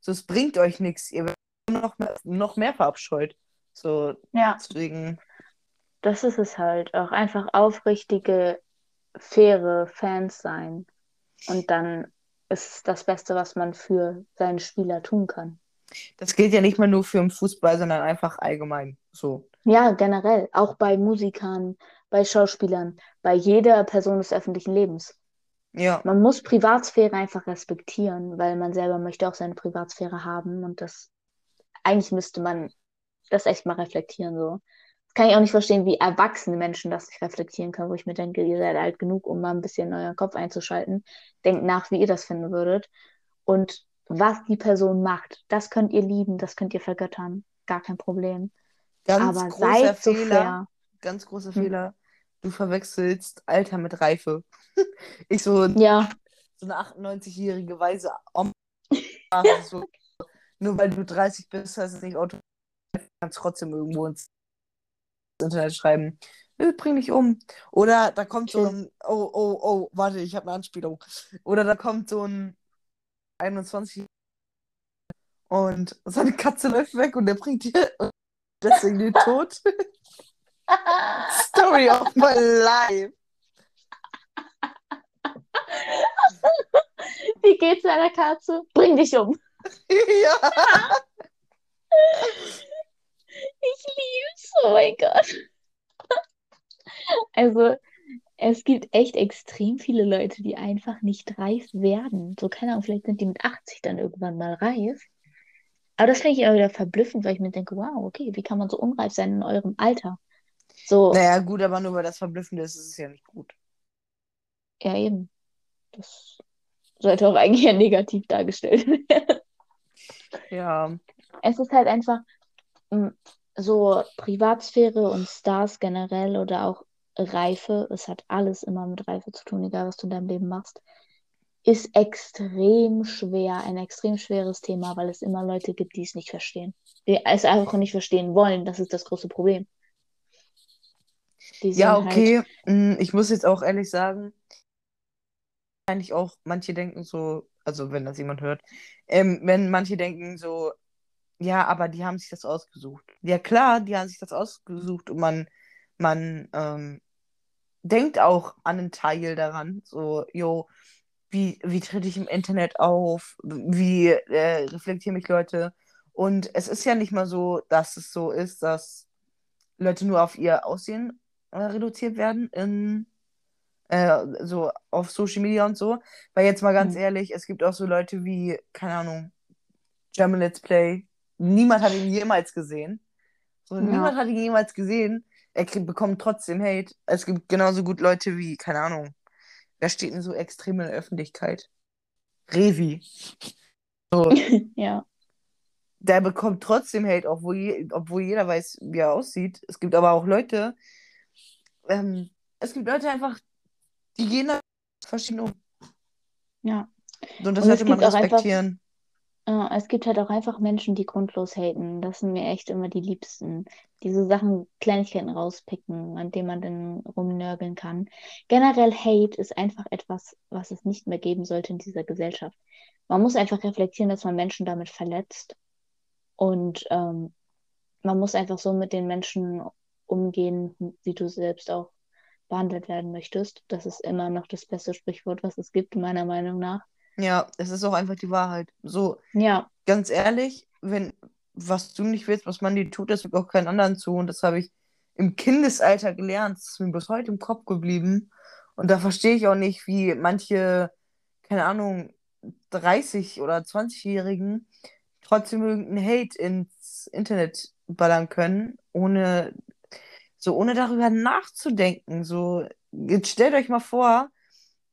so es bringt euch nichts. Ihr werdet nur noch mehr, noch mehr verabscheut. So, Ja. deswegen, Das ist es halt. Auch einfach aufrichtige, faire Fans sein. Und dann ist das Beste, was man für seinen Spieler tun kann. das gilt ja nicht mal nur für den Fußball, sondern einfach allgemein. So. Ja, generell. Auch bei Musikern, bei Schauspielern, bei jeder Person des öffentlichen Lebens. Ja. Man muss Privatsphäre einfach respektieren, weil man selber möchte auch seine Privatsphäre haben. Und das, eigentlich müsste man das echt mal reflektieren, so. Kann ich auch nicht verstehen, wie erwachsene Menschen das nicht reflektieren können, wo ich mir denke, ihr seid alt genug, um mal ein bisschen euren Kopf einzuschalten. Denkt nach, wie ihr das finden würdet. Und was die Person macht, das könnt ihr lieben, das könnt ihr vergöttern. Gar kein Problem. Ganz Aber großer seid so Fehler. fair. Ganz großer Hm. Fehler. Du verwechselst Alter mit Reife. Ich so, Ja, so eine 98-jährige weise ist so, nur weil du 30 bist, heißt es nicht automatisch. Du kannst trotzdem irgendwo ins Internet schreiben. "Äh, Bring dich um. Oder da kommt so ein. Oh, oh, oh, warte, ich habe eine Anspielung. Oder da kommt so ein 21 und seine Katze läuft weg und der bringt dir deswegen den Tod. Story of my life. wie geht's deiner Katze? Bring dich um. ja. Ich lieb's. Oh mein Gott. Also, es gibt echt extrem viele Leute, die einfach nicht reif werden. So, keine Ahnung, vielleicht sind die mit 80 dann irgendwann mal reif. Aber das finde ich immer wieder verblüffend, weil ich mir denke, wow, okay, wie kann man so unreif sein in eurem Alter? So, Naja, gut, aber nur weil das verblüffend ist, ist es ja nicht gut. ja eben. Das sollte auch eigentlich eher negativ dargestellt werden. Ja. Es ist halt einfach mm, so Privatsphäre und Stars generell oder auch Reife, es hat alles immer mit Reife zu tun, egal was du in deinem Leben machst, ist extrem schwer, ein extrem schweres Thema, weil es immer Leute gibt, die es nicht verstehen. Die es einfach nicht verstehen wollen, das ist das große Problem. Ja, sind halt, okay. Mm, Ich muss jetzt auch ehrlich sagen, eigentlich auch, manche denken so, also wenn das jemand hört, ähm, wenn manche denken so, ja, aber die haben sich das ausgesucht. Ja, klar, die haben sich das ausgesucht und man, man ähm, denkt auch an einen Teil daran. So, jo, wie, wie trete ich im Internet auf? Wie äh, reflektieren mich Leute? Und es ist ja nicht mal so, dass es so ist, dass Leute nur auf ihr Aussehen äh, reduziert werden in äh, so auf Social Media und so. Weil jetzt mal ganz Mhm. ehrlich, es gibt auch so Leute wie, keine Ahnung, German Let's Play. Niemand hat ihn jemals gesehen. So, niemand ja, hat ihn jemals gesehen. Er krieg, bekommt trotzdem Hate. Es gibt genauso gut Leute wie, keine Ahnung, wer steht denn so extrem in der Öffentlichkeit? Revi. ja, Der bekommt trotzdem Hate, obwohl, je, obwohl jeder weiß, wie er aussieht. Es gibt aber auch Leute, ähm, es gibt Leute einfach, die gehen da verschieden um. ja. Und das Und sollte man respektieren. Äh, es gibt halt auch einfach Menschen, die grundlos haten. Das sind mir echt immer die Liebsten. Diese Sachen, Kleinigkeiten rauspicken, an denen man dann rumnörgeln kann. Generell Hate ist einfach etwas, was es nicht mehr geben sollte in dieser Gesellschaft. Man muss einfach reflektieren, dass man Menschen damit verletzt. Und ähm, man muss einfach so mit den Menschen umgehen, wie du selbst auch behandelt werden möchtest. Das ist immer noch das beste Sprichwort, was es gibt, meiner Meinung nach. Ja, es ist auch einfach die Wahrheit. So, Ja, ganz ehrlich, wenn was du nicht willst, was man dir tut, das tut auch keinen anderen zu. Und das habe ich im Kindesalter gelernt. Das ist mir bis heute im Kopf geblieben. Und da verstehe ich auch nicht, wie manche, keine Ahnung, 30- oder 20-Jährigen trotzdem irgendeinen Hate ins Internet ballern können, ohne so ohne darüber nachzudenken. So, jetzt stellt euch mal vor,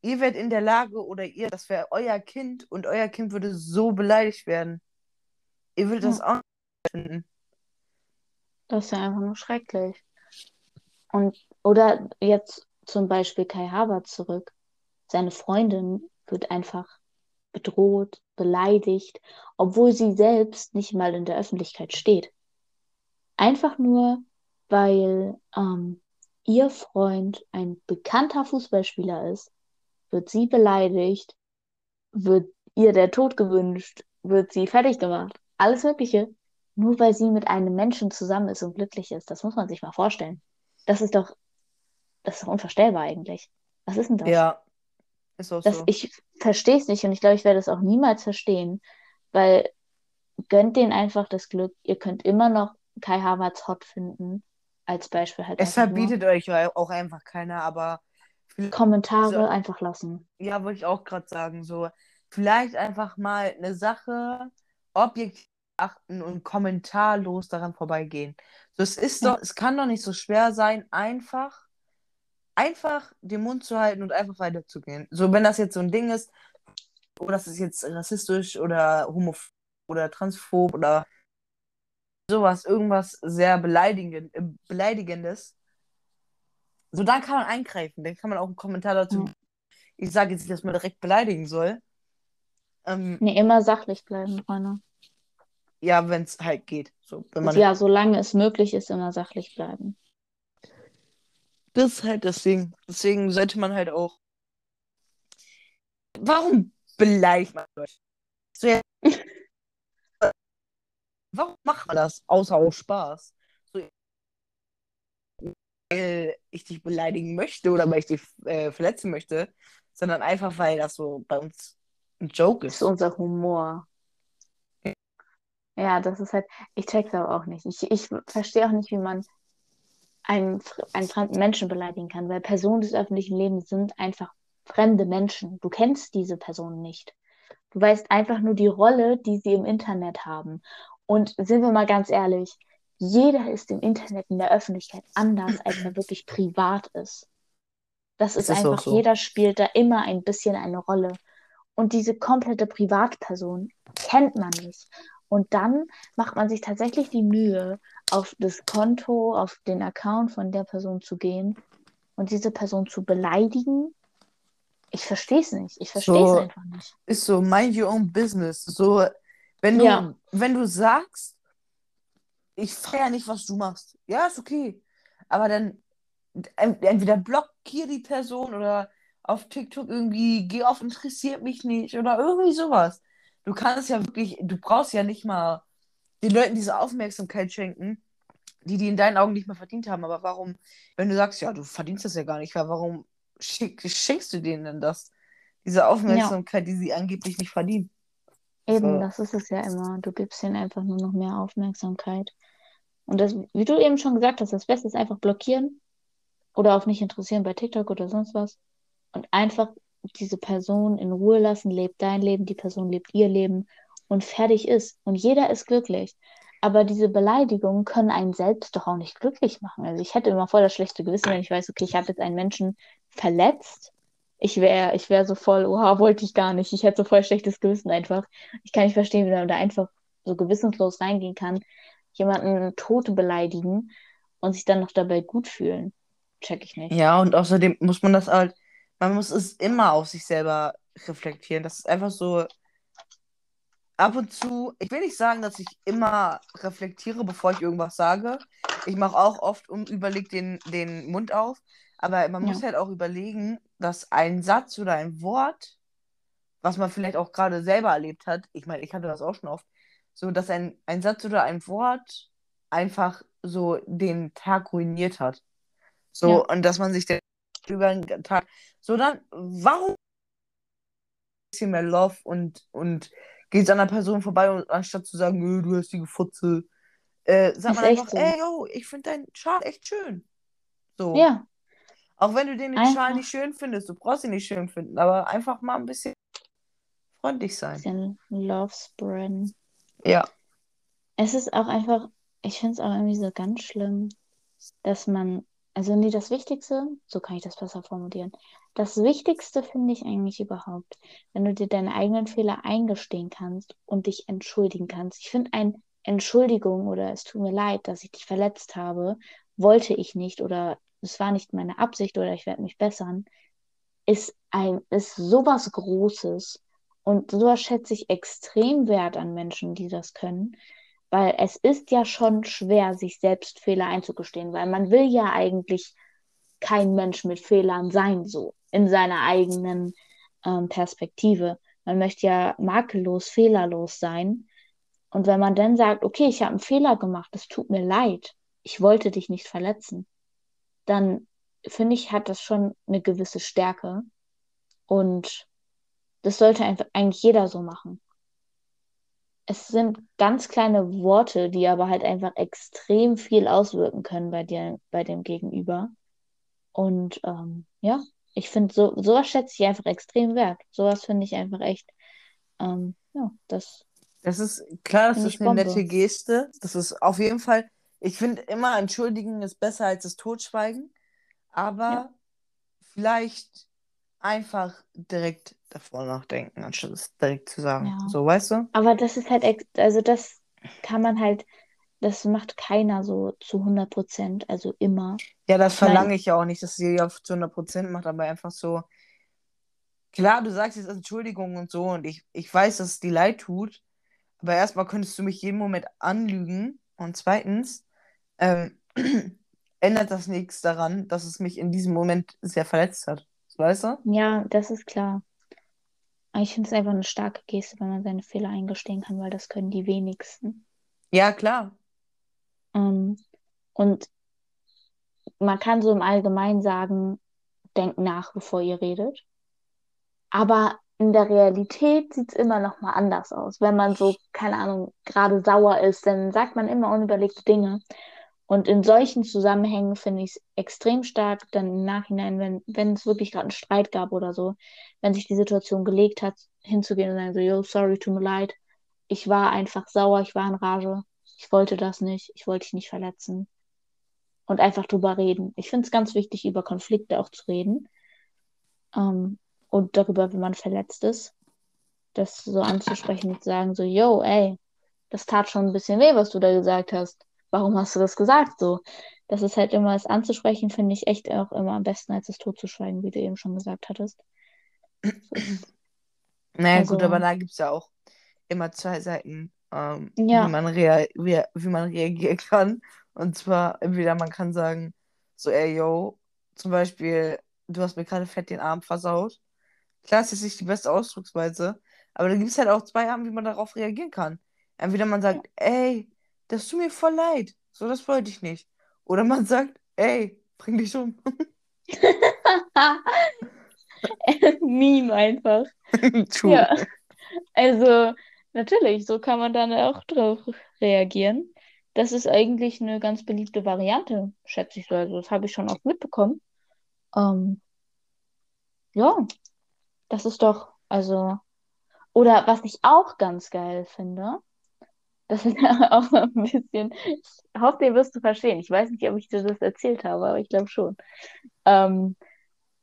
ihr wärt in der Lage oder ihr, das wäre euer Kind und euer Kind würde so beleidigt werden. Ihr würdet das ja, auch nicht finden. das ist ja einfach nur schrecklich. Und, oder jetzt zum Beispiel Kai Havertz zurück. Seine Freundin wird einfach bedroht, beleidigt, obwohl sie selbst nicht mal in der Öffentlichkeit steht. Einfach nur, weil ähm, ihr Freund ein bekannter Fußballspieler ist, wird sie beleidigt, wird ihr der Tod gewünscht, wird sie fertig gemacht. Alles Mögliche. Nur weil sie mit einem Menschen zusammen ist und glücklich ist. Das muss man sich mal vorstellen. Das ist doch, das ist doch unvorstellbar eigentlich. Was ist denn das? Ja, ist auch Das, so. ich verstehe es nicht und ich glaube, ich werde es auch niemals verstehen, weil gönnt denen einfach das Glück. Ihr könnt immer noch Kai Havertz hot finden. Als Beispiel halt Es nur. verbietet euch auch einfach keiner, aber Kommentare so, einfach lassen. ja, wollte ich auch gerade sagen, so, vielleicht einfach mal eine Sache objektiv achten und kommentarlos daran vorbeigehen. So, es ist doch, es kann doch nicht so schwer sein, einfach, einfach den Mund zu halten und einfach weiterzugehen. So, wenn das jetzt so ein Ding ist, oder das ist jetzt rassistisch oder homophob oder transphob oder sowas, irgendwas sehr beleidigend, äh, beleidigendes, so dann kann man eingreifen. Dann kann man auch einen Kommentar dazu. ja. Ich sage jetzt nicht, dass man direkt beleidigen soll. Ähm, Nee, immer sachlich bleiben, Freunde. ja, wenn es halt geht. So, wenn man Ja, solange es möglich ist, immer sachlich bleiben. das ist halt das Ding. Deswegen sollte man halt auch. Warum beleidigt man Leute? So, ja, warum macht man das? Außer aus Spaß. Weil ich dich beleidigen möchte oder weil ich dich äh, verletzen möchte, sondern einfach, weil das so bei uns ein Joke Das ist ist. unser Humor. Ja, das ist halt, ich check's aber auch nicht. Ich, ich verstehe auch nicht, wie man einen, einen fremden Menschen beleidigen kann, weil Personen des öffentlichen Lebens sind einfach fremde Menschen. Du kennst diese Personen nicht. Du weißt einfach nur die Rolle, die sie im Internet haben. Und sind wir mal ganz ehrlich, jeder ist im Internet in der Öffentlichkeit anders, als er wirklich privat ist. Das ist ist einfach, so. jeder spielt da immer ein bisschen eine Rolle. und diese komplette Privatperson kennt man nicht. Und dann macht man sich tatsächlich die Mühe, auf das Konto, auf den Account von der Person zu gehen und diese Person zu beleidigen. Ich verstehe es nicht. Ich verstehe es So, einfach nicht. ist so, mind your own business. So, wenn du, Ja. wenn du sagst, ich feiere nicht, was du machst, ja, ist okay. Aber dann en- entweder blockier die Person oder auf TikTok irgendwie, geh auf interessiert mich nicht oder irgendwie sowas. Du kannst ja wirklich, du brauchst ja nicht mal den Leuten diese Aufmerksamkeit schenken, die die in deinen Augen nicht mehr verdient haben. Aber warum, wenn du sagst, ja, du verdienst das ja gar nicht, warum schick, schenkst du denen denn das? Diese Aufmerksamkeit, die sie angeblich nicht verdienen. Eben, So. das ist es ja immer. Du gibst ihnen einfach nur noch mehr Aufmerksamkeit. Und das, wie du eben schon gesagt hast, das Beste ist einfach blockieren oder auf nicht interessieren bei TikTok oder sonst was. Und einfach diese Person in Ruhe lassen, lebt dein Leben, die Person lebt ihr Leben und fertig ist. Und jeder ist glücklich. Aber diese Beleidigungen können einen selbst doch auch nicht glücklich machen. Also ich hätte immer voll das schlechte Gewissen, wenn ich weiß, okay, ich habe jetzt einen Menschen verletzt. Ich wäre ich wär so voll, oha, wollte ich gar nicht. Ich hätte so voll schlechtes Gewissen einfach. Ich kann nicht verstehen, wie man da einfach so gewissenslos reingehen kann, jemanden tot beleidigen und sich dann noch dabei gut fühlen. Check ich nicht. Ja, und außerdem muss man das halt, man muss es immer auf sich selber reflektieren. Das ist einfach so ab und zu, ich will nicht sagen, dass ich immer reflektiere, bevor ich irgendwas sage. Ich mache auch oft unüberlegt den, den Mund auf, aber man muss Ja. halt auch überlegen, dass ein Satz oder ein Wort, was man vielleicht auch gerade selber erlebt hat, ich meine, ich hatte das auch schon oft, so dass ein, ein Satz oder ein Wort einfach so den Tag ruiniert hat. So, Ja. und dass man sich dann über den Tag, so dann, warum ein bisschen mehr Love und, und geht an einer Person vorbei und anstatt zu sagen, "Äh, du hast die Gefutze, äh, sagt man einfach, so. ey, yo, ich finde deinen Schal echt schön. So. Ja, Auch wenn du den Einfach- Schal nicht schön findest, du brauchst ihn nicht schön finden, aber einfach mal ein bisschen freundlich sein. bisschen Love spreaden. Ja. Es ist auch einfach, ich finde es auch irgendwie so ganz schlimm, dass man, also nee, das Wichtigste, so kann ich das besser formulieren. Das Wichtigste finde ich eigentlich überhaupt, wenn du dir deine eigenen Fehler eingestehen kannst und dich entschuldigen kannst. Ich finde ein Entschuldigung oder es tut mir leid, dass ich dich verletzt habe, wollte ich nicht oder es war nicht meine Absicht oder ich werde mich bessern, ist ein, ist sowas Großes und sowas schätze ich extrem wert an Menschen, die das können. Weil es ist ja schon schwer, sich selbst Fehler einzugestehen, weil man will ja eigentlich kein Mensch mit Fehlern sein, so in seiner eigenen ähm, Perspektive. Man möchte ja makellos, fehlerlos sein. Und wenn man dann sagt, okay, ich habe einen Fehler gemacht, es tut mir leid, ich wollte dich nicht verletzen, dann finde ich, hat das schon eine gewisse Stärke. Und das sollte eigentlich jeder so machen es sind ganz kleine Worte, die aber halt einfach extrem viel auswirken können bei dir, bei dem Gegenüber. Und ähm, ja, ich finde, so, sowas schätze ich einfach extrem wert. Sowas finde ich einfach echt, ähm, ja, das, Das ist klar, das ist eine Bombe. nette Geste. Das ist auf jeden Fall, ich finde immer, entschuldigen ist besser als das Totschweigen. Aber Ja. vielleicht einfach direkt davor nachdenken, anstatt es direkt zu sagen. Ja. So, weißt du? aber das ist halt, also das kann man halt, das macht keiner so zu 100 Prozent, also immer. Ja, das Ich mein- verlange ich ja auch nicht, dass sie auf zu 100% macht, aber einfach so. Klar, du sagst jetzt Entschuldigung und so und ich, ich weiß, dass es dir leid tut, aber erstmal könntest du mich jeden Moment anlügen und zweitens ähm, ändert das nichts daran, dass es mich in diesem Moment sehr verletzt hat. Weißt du? Ja, das ist klar. Aber ich finde es einfach eine starke Geste, wenn man seine Fehler eingestehen kann, weil das können die wenigsten. Ja, klar. Ähm, und man kann so im Allgemeinen sagen, denkt nach, bevor ihr redet. Aber in der Realität sieht es immer noch mal anders aus. Wenn man so, keine Ahnung, gerade sauer ist, dann sagt man immer unüberlegte Dinge. Und in solchen Zusammenhängen finde ich es extrem stark, dann im Nachhinein, wenn, wenn es wirklich gerade einen Streit gab oder so, wenn sich die Situation gelegt hat, hinzugehen und sagen so, yo, sorry, tut mir leid. Ich war einfach sauer, ich war in Rage. Ich wollte das nicht, ich wollte dich nicht verletzen. Und einfach drüber reden. Ich finde es ganz wichtig, über Konflikte auch zu reden. Ähm, und darüber, wenn man verletzt ist. das so anzusprechen und zu sagen, so, yo, ey, das tat schon ein bisschen weh, was du da gesagt hast. Warum hast du das gesagt? So, das ist halt immer, das anzusprechen, finde ich echt auch immer am besten, als es totzuschweigen, wie du eben schon gesagt hattest. So. Naja, Also- gut, aber da gibt es ja auch immer zwei Seiten, ähm, Ja. wie, man rea wie, wie man reagieren kann. Und zwar, entweder man kann sagen, so, ey, yo, zum Beispiel, du hast mir gerade fett den Arm versaut. Klar, es ist nicht die beste Ausdrucksweise, aber da gibt es halt auch zwei Arten, wie man darauf reagieren kann. Entweder man sagt, ey, das tut mir voll leid, so, das wollte ich nicht. Oder man sagt, ey, bring dich um. Meme einfach. True. Ja. Also, natürlich, so kann man dann auch drauf reagieren. Das ist eigentlich eine ganz beliebte Variante, schätze ich so. Also, das habe ich schon oft mitbekommen. Ähm, ja, das ist doch, also, oder was ich auch ganz geil finde, das ist auch ein bisschen, ich hoffe, den wirst du verstehen. Ich weiß nicht, ob ich dir das erzählt habe, aber ich glaube schon. Ähm,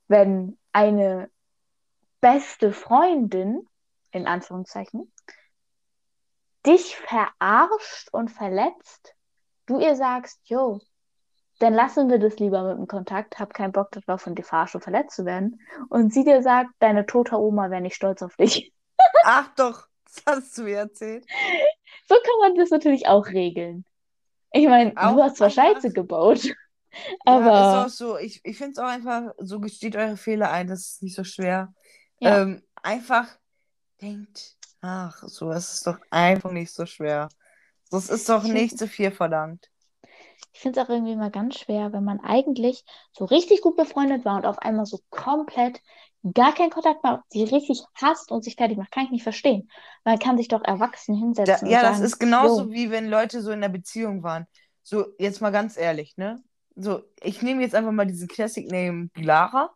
wenn eine beste Freundin, in Anführungszeichen, dich verarscht und verletzt, du ihr sagst, yo, dann lassen wir das lieber mit dem Kontakt, hab keinen Bock darauf, von dir verarscht und verletzt zu werden. Und sie dir sagt, deine tote Oma wäre nicht stolz auf dich. Ach doch, das hast du mir erzählt. So kann man das natürlich auch regeln. Ich meine, du hast zwar Scheiße gebaut, Ja, aber ist auch so. Ich, ich finde es auch einfach, so gesteht eure Fehler ein, das ist nicht so schwer. Ja. Ähm, einfach denkt nach. So, es ist doch einfach nicht so schwer. Es ist doch Ich nicht so viel verlangt. ich finde es auch irgendwie immer ganz schwer, wenn man eigentlich so richtig gut befreundet war und auf einmal so komplett gar keinen Kontakt mehr, sie richtig hasst und sich fertig macht. Kann ich nicht verstehen. Man kann sich doch erwachsen Da, hinsetzen ja, und das sagen, ist genauso jo, wie wenn Leute so in einer Beziehung waren. So, jetzt mal ganz ehrlich, ne? So, ich nehme jetzt einfach mal diesen Classic Name Dilara.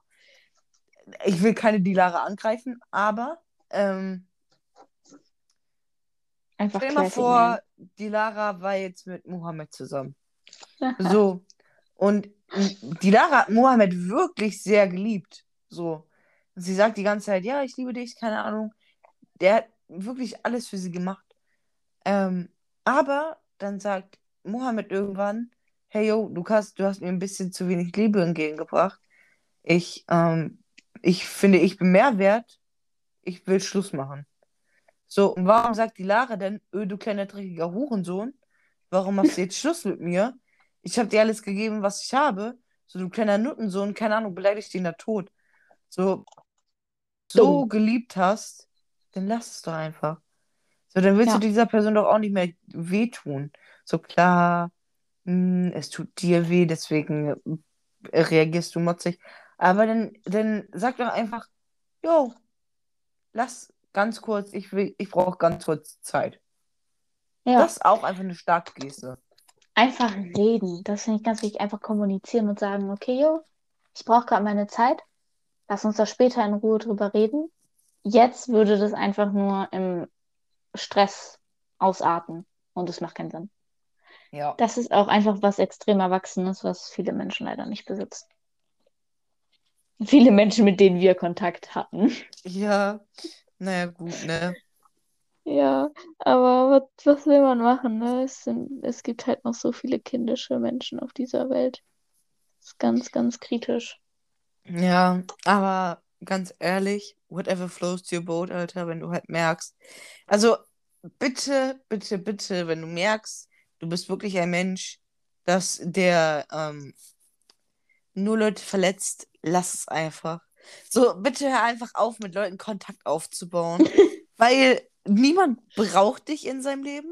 Ich will keine Dilara angreifen, aber ähm, einfach Stell dir mal vor, Name. die Lara war jetzt mit Mohammed zusammen. So. Und die Lara hat Mohammed wirklich sehr geliebt. So. Sie sagt die ganze Zeit, ja, ich liebe dich, keine Ahnung. Der hat wirklich alles für sie gemacht. Ähm, aber dann sagt Mohammed irgendwann, hey yo, du hast, du hast mir ein bisschen zu wenig Liebe entgegengebracht. Ich, ähm, ich finde, ich bin mehr wert. Ich will Schluss machen. So, und warum sagt die Lara denn, öh, du kleiner dreckiger Hurensohn, warum machst du jetzt Schluss mit mir? Ich habe dir alles gegeben, was ich habe. So, du kleiner Nuttensohn, keine Ahnung, beleidigst den da tot. So, so geliebt hast, dann lass es doch einfach. So, dann willst Ja. du dieser Person doch auch nicht mehr wehtun. So, klar, hm, es tut dir weh, deswegen äh, reagierst du motzig. Aber dann, dann sag doch einfach, yo, lass ganz kurz, ich will, ich brauche ganz kurz Zeit. Ja, Das ist auch einfach eine starke Geste. einfach reden. Das finde ich ganz wichtig. Einfach kommunizieren und sagen, okay, jo, ich brauche gerade meine Zeit. Lass uns da später in Ruhe drüber reden. Jetzt würde das einfach nur im Stress ausarten und es macht keinen Sinn. Ja. Das ist auch einfach was extrem Erwachsenes, was viele Menschen leider nicht besitzen. Viele Menschen, mit denen wir Kontakt hatten. Ja, naja, gut, ne? Ja, aber was, was will man machen, ne? Es sind, es gibt halt noch so viele kindische Menschen auf dieser Welt. Das ist ganz, ganz kritisch. Ja, aber ganz ehrlich, whatever flows to your boat, Alter, wenn du halt merkst. Also, bitte, bitte, bitte, wenn du merkst, du bist wirklich ein Mensch, dass der ähm, nur Leute verletzt, lass es einfach. So, bitte hör einfach auf, mit Leuten Kontakt aufzubauen, weil niemand braucht dich in seinem Leben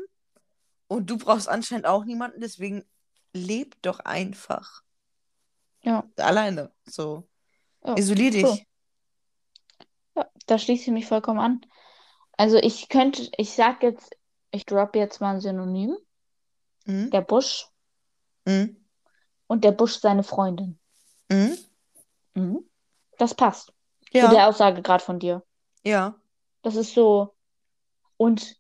und du brauchst anscheinend auch niemanden, deswegen leb doch einfach Ja, alleine. So, ja, isolier dich. Ja, da schließe ich mich vollkommen an. Also ich könnte, ich sag jetzt, ich droppe jetzt mal ein Synonym. Mhm. Der Busch Mhm. und der Busch seine Freundin. Mhm. Mhm. Das passt zu Ja, der Aussage gerade von dir. ja. Das ist so. Und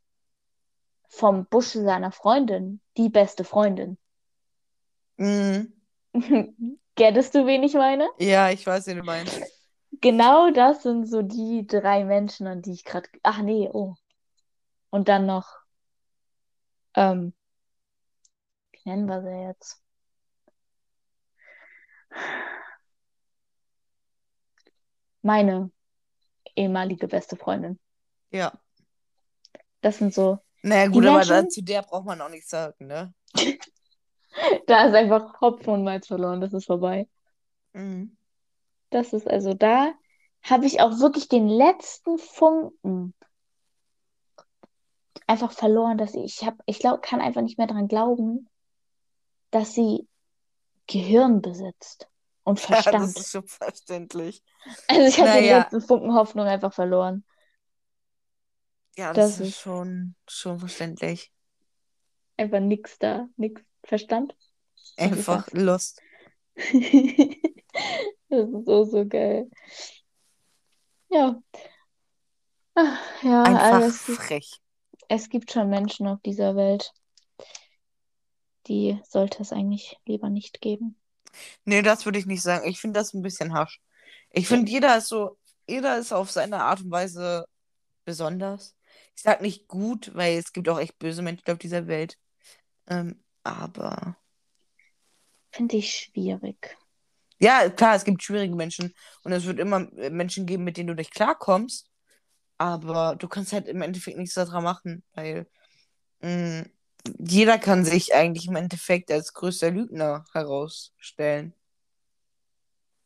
vom Busch seiner Freundin, die beste Freundin. Mhm. Gettest du, wen ich meine? Ja, ich weiß, wie du meinst. genau das sind so die drei Menschen, an die ich gerade. Ach nee, oh. Und dann noch. Ähm, wie nennen wir sie jetzt? Meine ehemalige beste Freundin. Ja. Das sind so. Naja, gut, aber Menschen- zu der braucht man auch nichts sagen, ne? Da ist einfach Hopfen und Malz verloren, das ist vorbei. Mhm. Das ist also da, habe ich auch wirklich den letzten Funken einfach verloren, dass ich, ich habe, ich glaube, kann einfach nicht mehr daran glauben, dass sie Gehirn besitzt und Ja, das Verstand. ist schon verständlich. Also ich habe den Naja. letzten Funken Hoffnung einfach verloren. Ja, das, Das ist ist- schon, schon verständlich. Einfach nix da, nix Verstand. Einfach Lust. Das ist so, so geil. Ja. Ach, ja, Einfach also es, gibt- frech. es gibt schon Menschen auf dieser Welt, die sollte es eigentlich lieber nicht geben. Nee, das würde ich nicht sagen. Ich finde das ein bisschen harsch. Ich finde, jeder ist so, jeder ist auf seine Art und Weise besonders. Ich sag nicht gut, weil es gibt auch echt böse Menschen auf dieser Welt. Ähm, aber Finde ich schwierig. ja, klar, es gibt schwierige Menschen und es wird immer äh, Menschen geben, mit denen du nicht klarkommst. Aber du kannst halt im Endeffekt nichts daran machen, weil mh, jeder kann sich eigentlich im Endeffekt als größter Lügner herausstellen.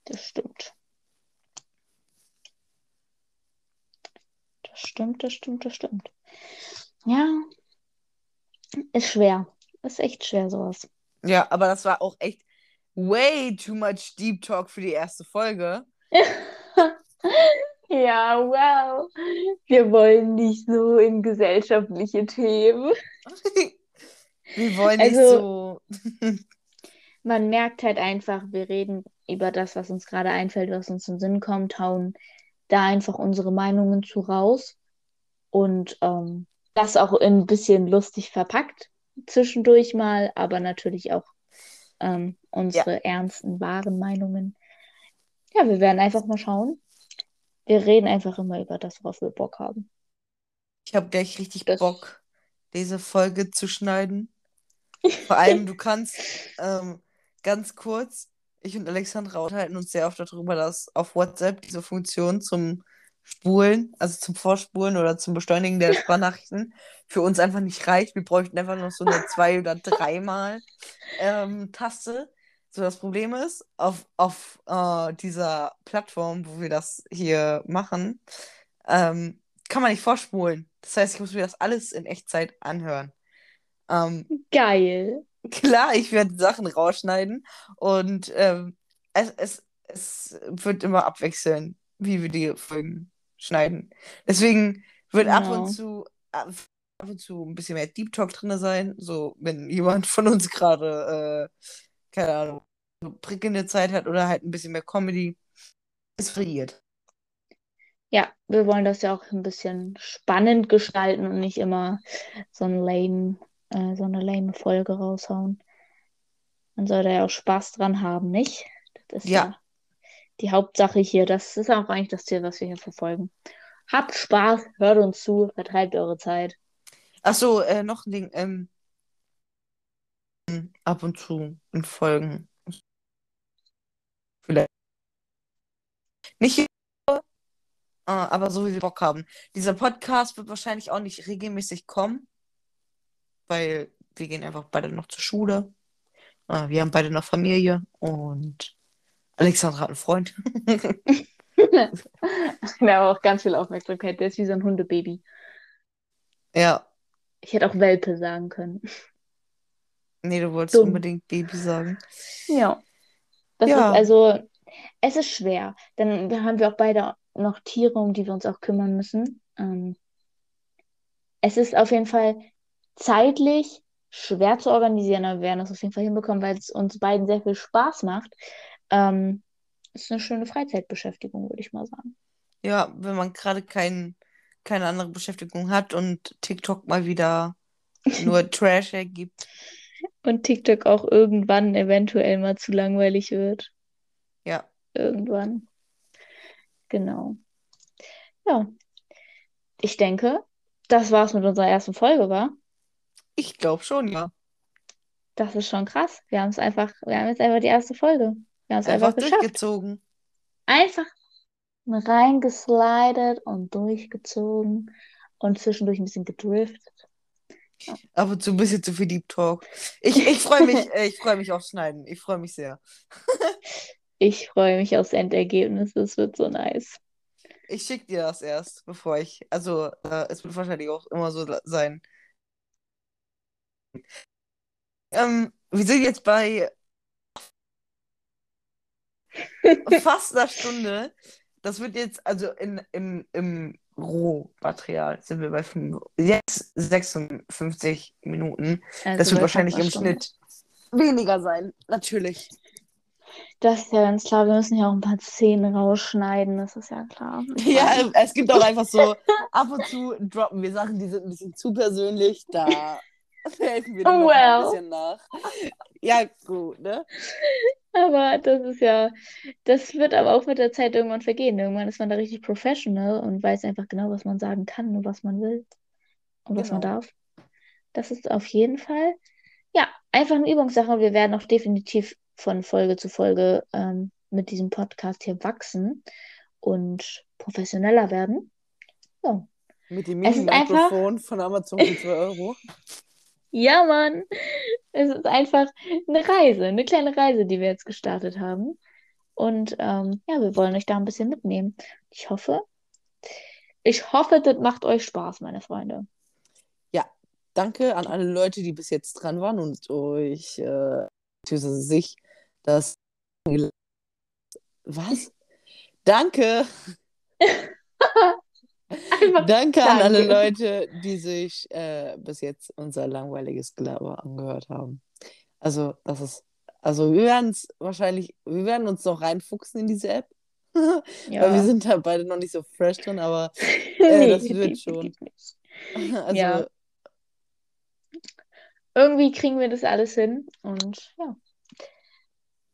Das stimmt. Das stimmt, das stimmt, das stimmt. Ja, ist schwer. Ist echt schwer, sowas. Ja, aber das war auch echt way too much Deep Talk für die erste Folge. Ja, wow. Wir wollen nicht so in gesellschaftliche Themen. Wir wollen nicht Also- so. Man merkt halt einfach, wir reden über das, was uns gerade einfällt, was uns in den Sinn kommt, hauen da einfach unsere Meinungen zu raus und ähm, das auch ein bisschen lustig verpackt zwischendurch mal, aber natürlich auch ähm, unsere ernsten, wahren Meinungen. Ja, wir werden einfach mal schauen. Wir reden einfach immer über das, worauf wir Bock haben. Ich habe gleich richtig Das- Bock, diese Folge zu schneiden. Vor allem, du kannst ähm, ganz kurz, ich und Alexandra unterhalten uns sehr oft darüber, dass auf WhatsApp diese Funktion zum Spulen, also zum Vorspulen oder zum Beschleunigen der Sprachnachrichten für uns einfach nicht reicht. Wir bräuchten einfach noch so eine zwei- oder dreimal ähm, Taste. So, das Problem ist, auf, auf äh, dieser Plattform, wo wir das hier machen, ähm, kann man nicht vorspulen. Das heißt, ich muss mir das alles in Echtzeit anhören. Ähm, Geil. klar, ich werde Sachen rausschneiden und ähm, es, es, es wird immer abwechseln, wie wir die Folgen schneiden. Deswegen wird ab Genau. und zu ab, ab und zu ein bisschen mehr Deep Talk drin sein. So, wenn jemand von uns gerade, äh, keine Ahnung, so prickelnde Zeit hat oder halt ein bisschen mehr Comedy. Es variiert. Ja, wir wollen das ja auch ein bisschen spannend gestalten und nicht immer so ein lame, äh, so eine lame Folge raushauen. Man soll da ja auch Spaß dran haben, nicht? Das ist Ja. ja die Hauptsache hier. Das ist auch eigentlich das Ziel, was wir hier verfolgen. Habt Spaß, hört uns zu, vertreibt eure Zeit. Ach so, äh, noch ein Ding. Ähm, ab und zu in Folgen. Vielleicht. Nicht äh, aber so wie wir Bock haben. Dieser Podcast wird wahrscheinlich auch nicht regelmäßig kommen, weil wir gehen einfach beide noch zur Schule. Äh, wir haben beide noch Familie und Alexandra hat einen Freund. Der hat auch ganz viel Aufmerksamkeit. Der ist wie so ein Hundebaby. ja, Ich hätte auch Welpe sagen können. nee, du wolltest Dumm. unbedingt Baby sagen. Ja. Das Ja. ist also, es ist schwer. Dann haben wir auch beide noch Tiere, um die wir uns auch kümmern müssen. Ähm, es ist auf jeden Fall zeitlich schwer zu organisieren, aber wir werden das auf jeden Fall hinbekommen, weil es uns beiden sehr viel Spaß macht. Ähm, ist eine schöne Freizeitbeschäftigung, würde ich mal sagen. Ja, wenn man gerade kein, keine andere Beschäftigung hat und TikTok mal wieder nur Trash ergibt. Und TikTok auch irgendwann eventuell mal zu langweilig wird. Ja, Irgendwann. Genau. Ja. Ich denke, das war's mit unserer ersten Folge, war? Ich glaube schon, ja. Das ist schon krass. Wir haben es einfach, wir haben jetzt einfach die erste Folge. Wir haben es einfach, Einfach durchgezogen. Einfach reingeslidet und durchgezogen und zwischendurch ein bisschen gedriftet. Ab und zu ein bisschen zu viel Deep Talk. Ich, ich freue mich, äh, ich freue mich aufs Schneiden. Ich freue mich sehr. Ich freue mich aufs Endergebnis. Es wird so nice. Ich schicke dir das erst, bevor ich. Also, äh, es wird wahrscheinlich auch immer so sein. Ähm, wir sind jetzt bei fast einer Stunde. Das wird jetzt, also in, im, im Rohmaterial sind wir bei fünf, jetzt 56 Minuten. Also Das wird wahrscheinlich im Stunde. Schnitt weniger sein, natürlich. Das ist ja ganz klar. Wir müssen ja auch ein paar Szenen rausschneiden. Das ist ja klar. Ja, es gibt auch einfach so, ab und zu droppen wir Sachen, die sind ein bisschen zu persönlich. Da helfen wir noch Well. ein bisschen nach. Ja, gut, ne? Aber das ist ja, das wird aber auch mit der Zeit irgendwann vergehen. Irgendwann ist man da richtig professional und weiß einfach genau, was man sagen kann und was man will und was man Genau. darf. Das ist auf jeden Fall, ja, einfach eine Übungssache und wir werden auch definitiv von Folge zu Folge ähm, mit diesem Podcast hier wachsen und professioneller werden. Ja, Mit dem Es ist einfach- Mini-Mikrofon von Amazon für 2 Euro. Ja, Mann, es ist einfach eine Reise, eine kleine Reise, die wir jetzt gestartet haben. Und ähm, ja, wir wollen euch da ein bisschen mitnehmen. Ich hoffe, ich hoffe, das macht euch Spaß, meine Freunde. Danke an alle Leute, die bis jetzt dran waren und euch, äh, sich, das. Was? Danke! Danke an alle. Leute, die sich äh, bis jetzt unser langweiliges Gelaber angehört haben. Also, das ist. Also, wir werden es wahrscheinlich, wir werden uns noch reinfuchsen in diese App. Weil wir Ja. sind da beide noch nicht so fresh drin, aber äh, das wird schon. also, Ja. Irgendwie kriegen wir das alles hin. Und ja,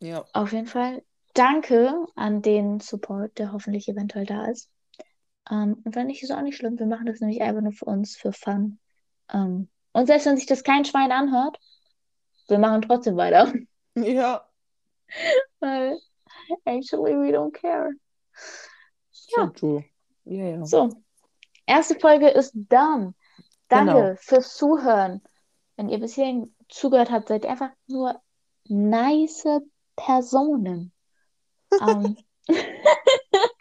ja. auf jeden Fall danke an den Support, der hoffentlich eventuell da ist. Ähm, und wenn nicht, ist auch nicht schlimm. Wir machen das nämlich einfach nur für uns, für Fun. Ähm, und selbst wenn sich das kein Schwein anhört, wir machen trotzdem weiter. Ja, Weil actually we don't care. schon true. Ja, ja. So, erste Folge ist done. Danke Genau. fürs Zuhören. Wenn ihr bis hierhin zugehört habt, seid ihr einfach nur nice Personen. Ähm,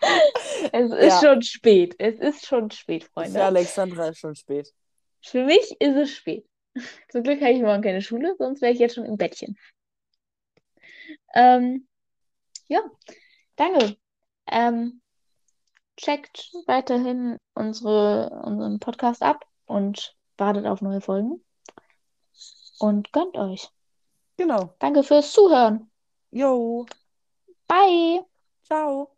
es ist Ja. schon spät. Es ist schon spät, Für Freunde. Alexandra ist schon spät. Für mich ist es spät. Zum Glück habe ich morgen keine Schule, sonst wäre ich jetzt schon im Bettchen. Ähm, ja, danke. Ähm, checkt weiterhin unsere, unseren Podcast ab und wartet auf neue Folgen. Und gönnt euch. Genau. Danke fürs Zuhören. Jo. Bye. Ciao.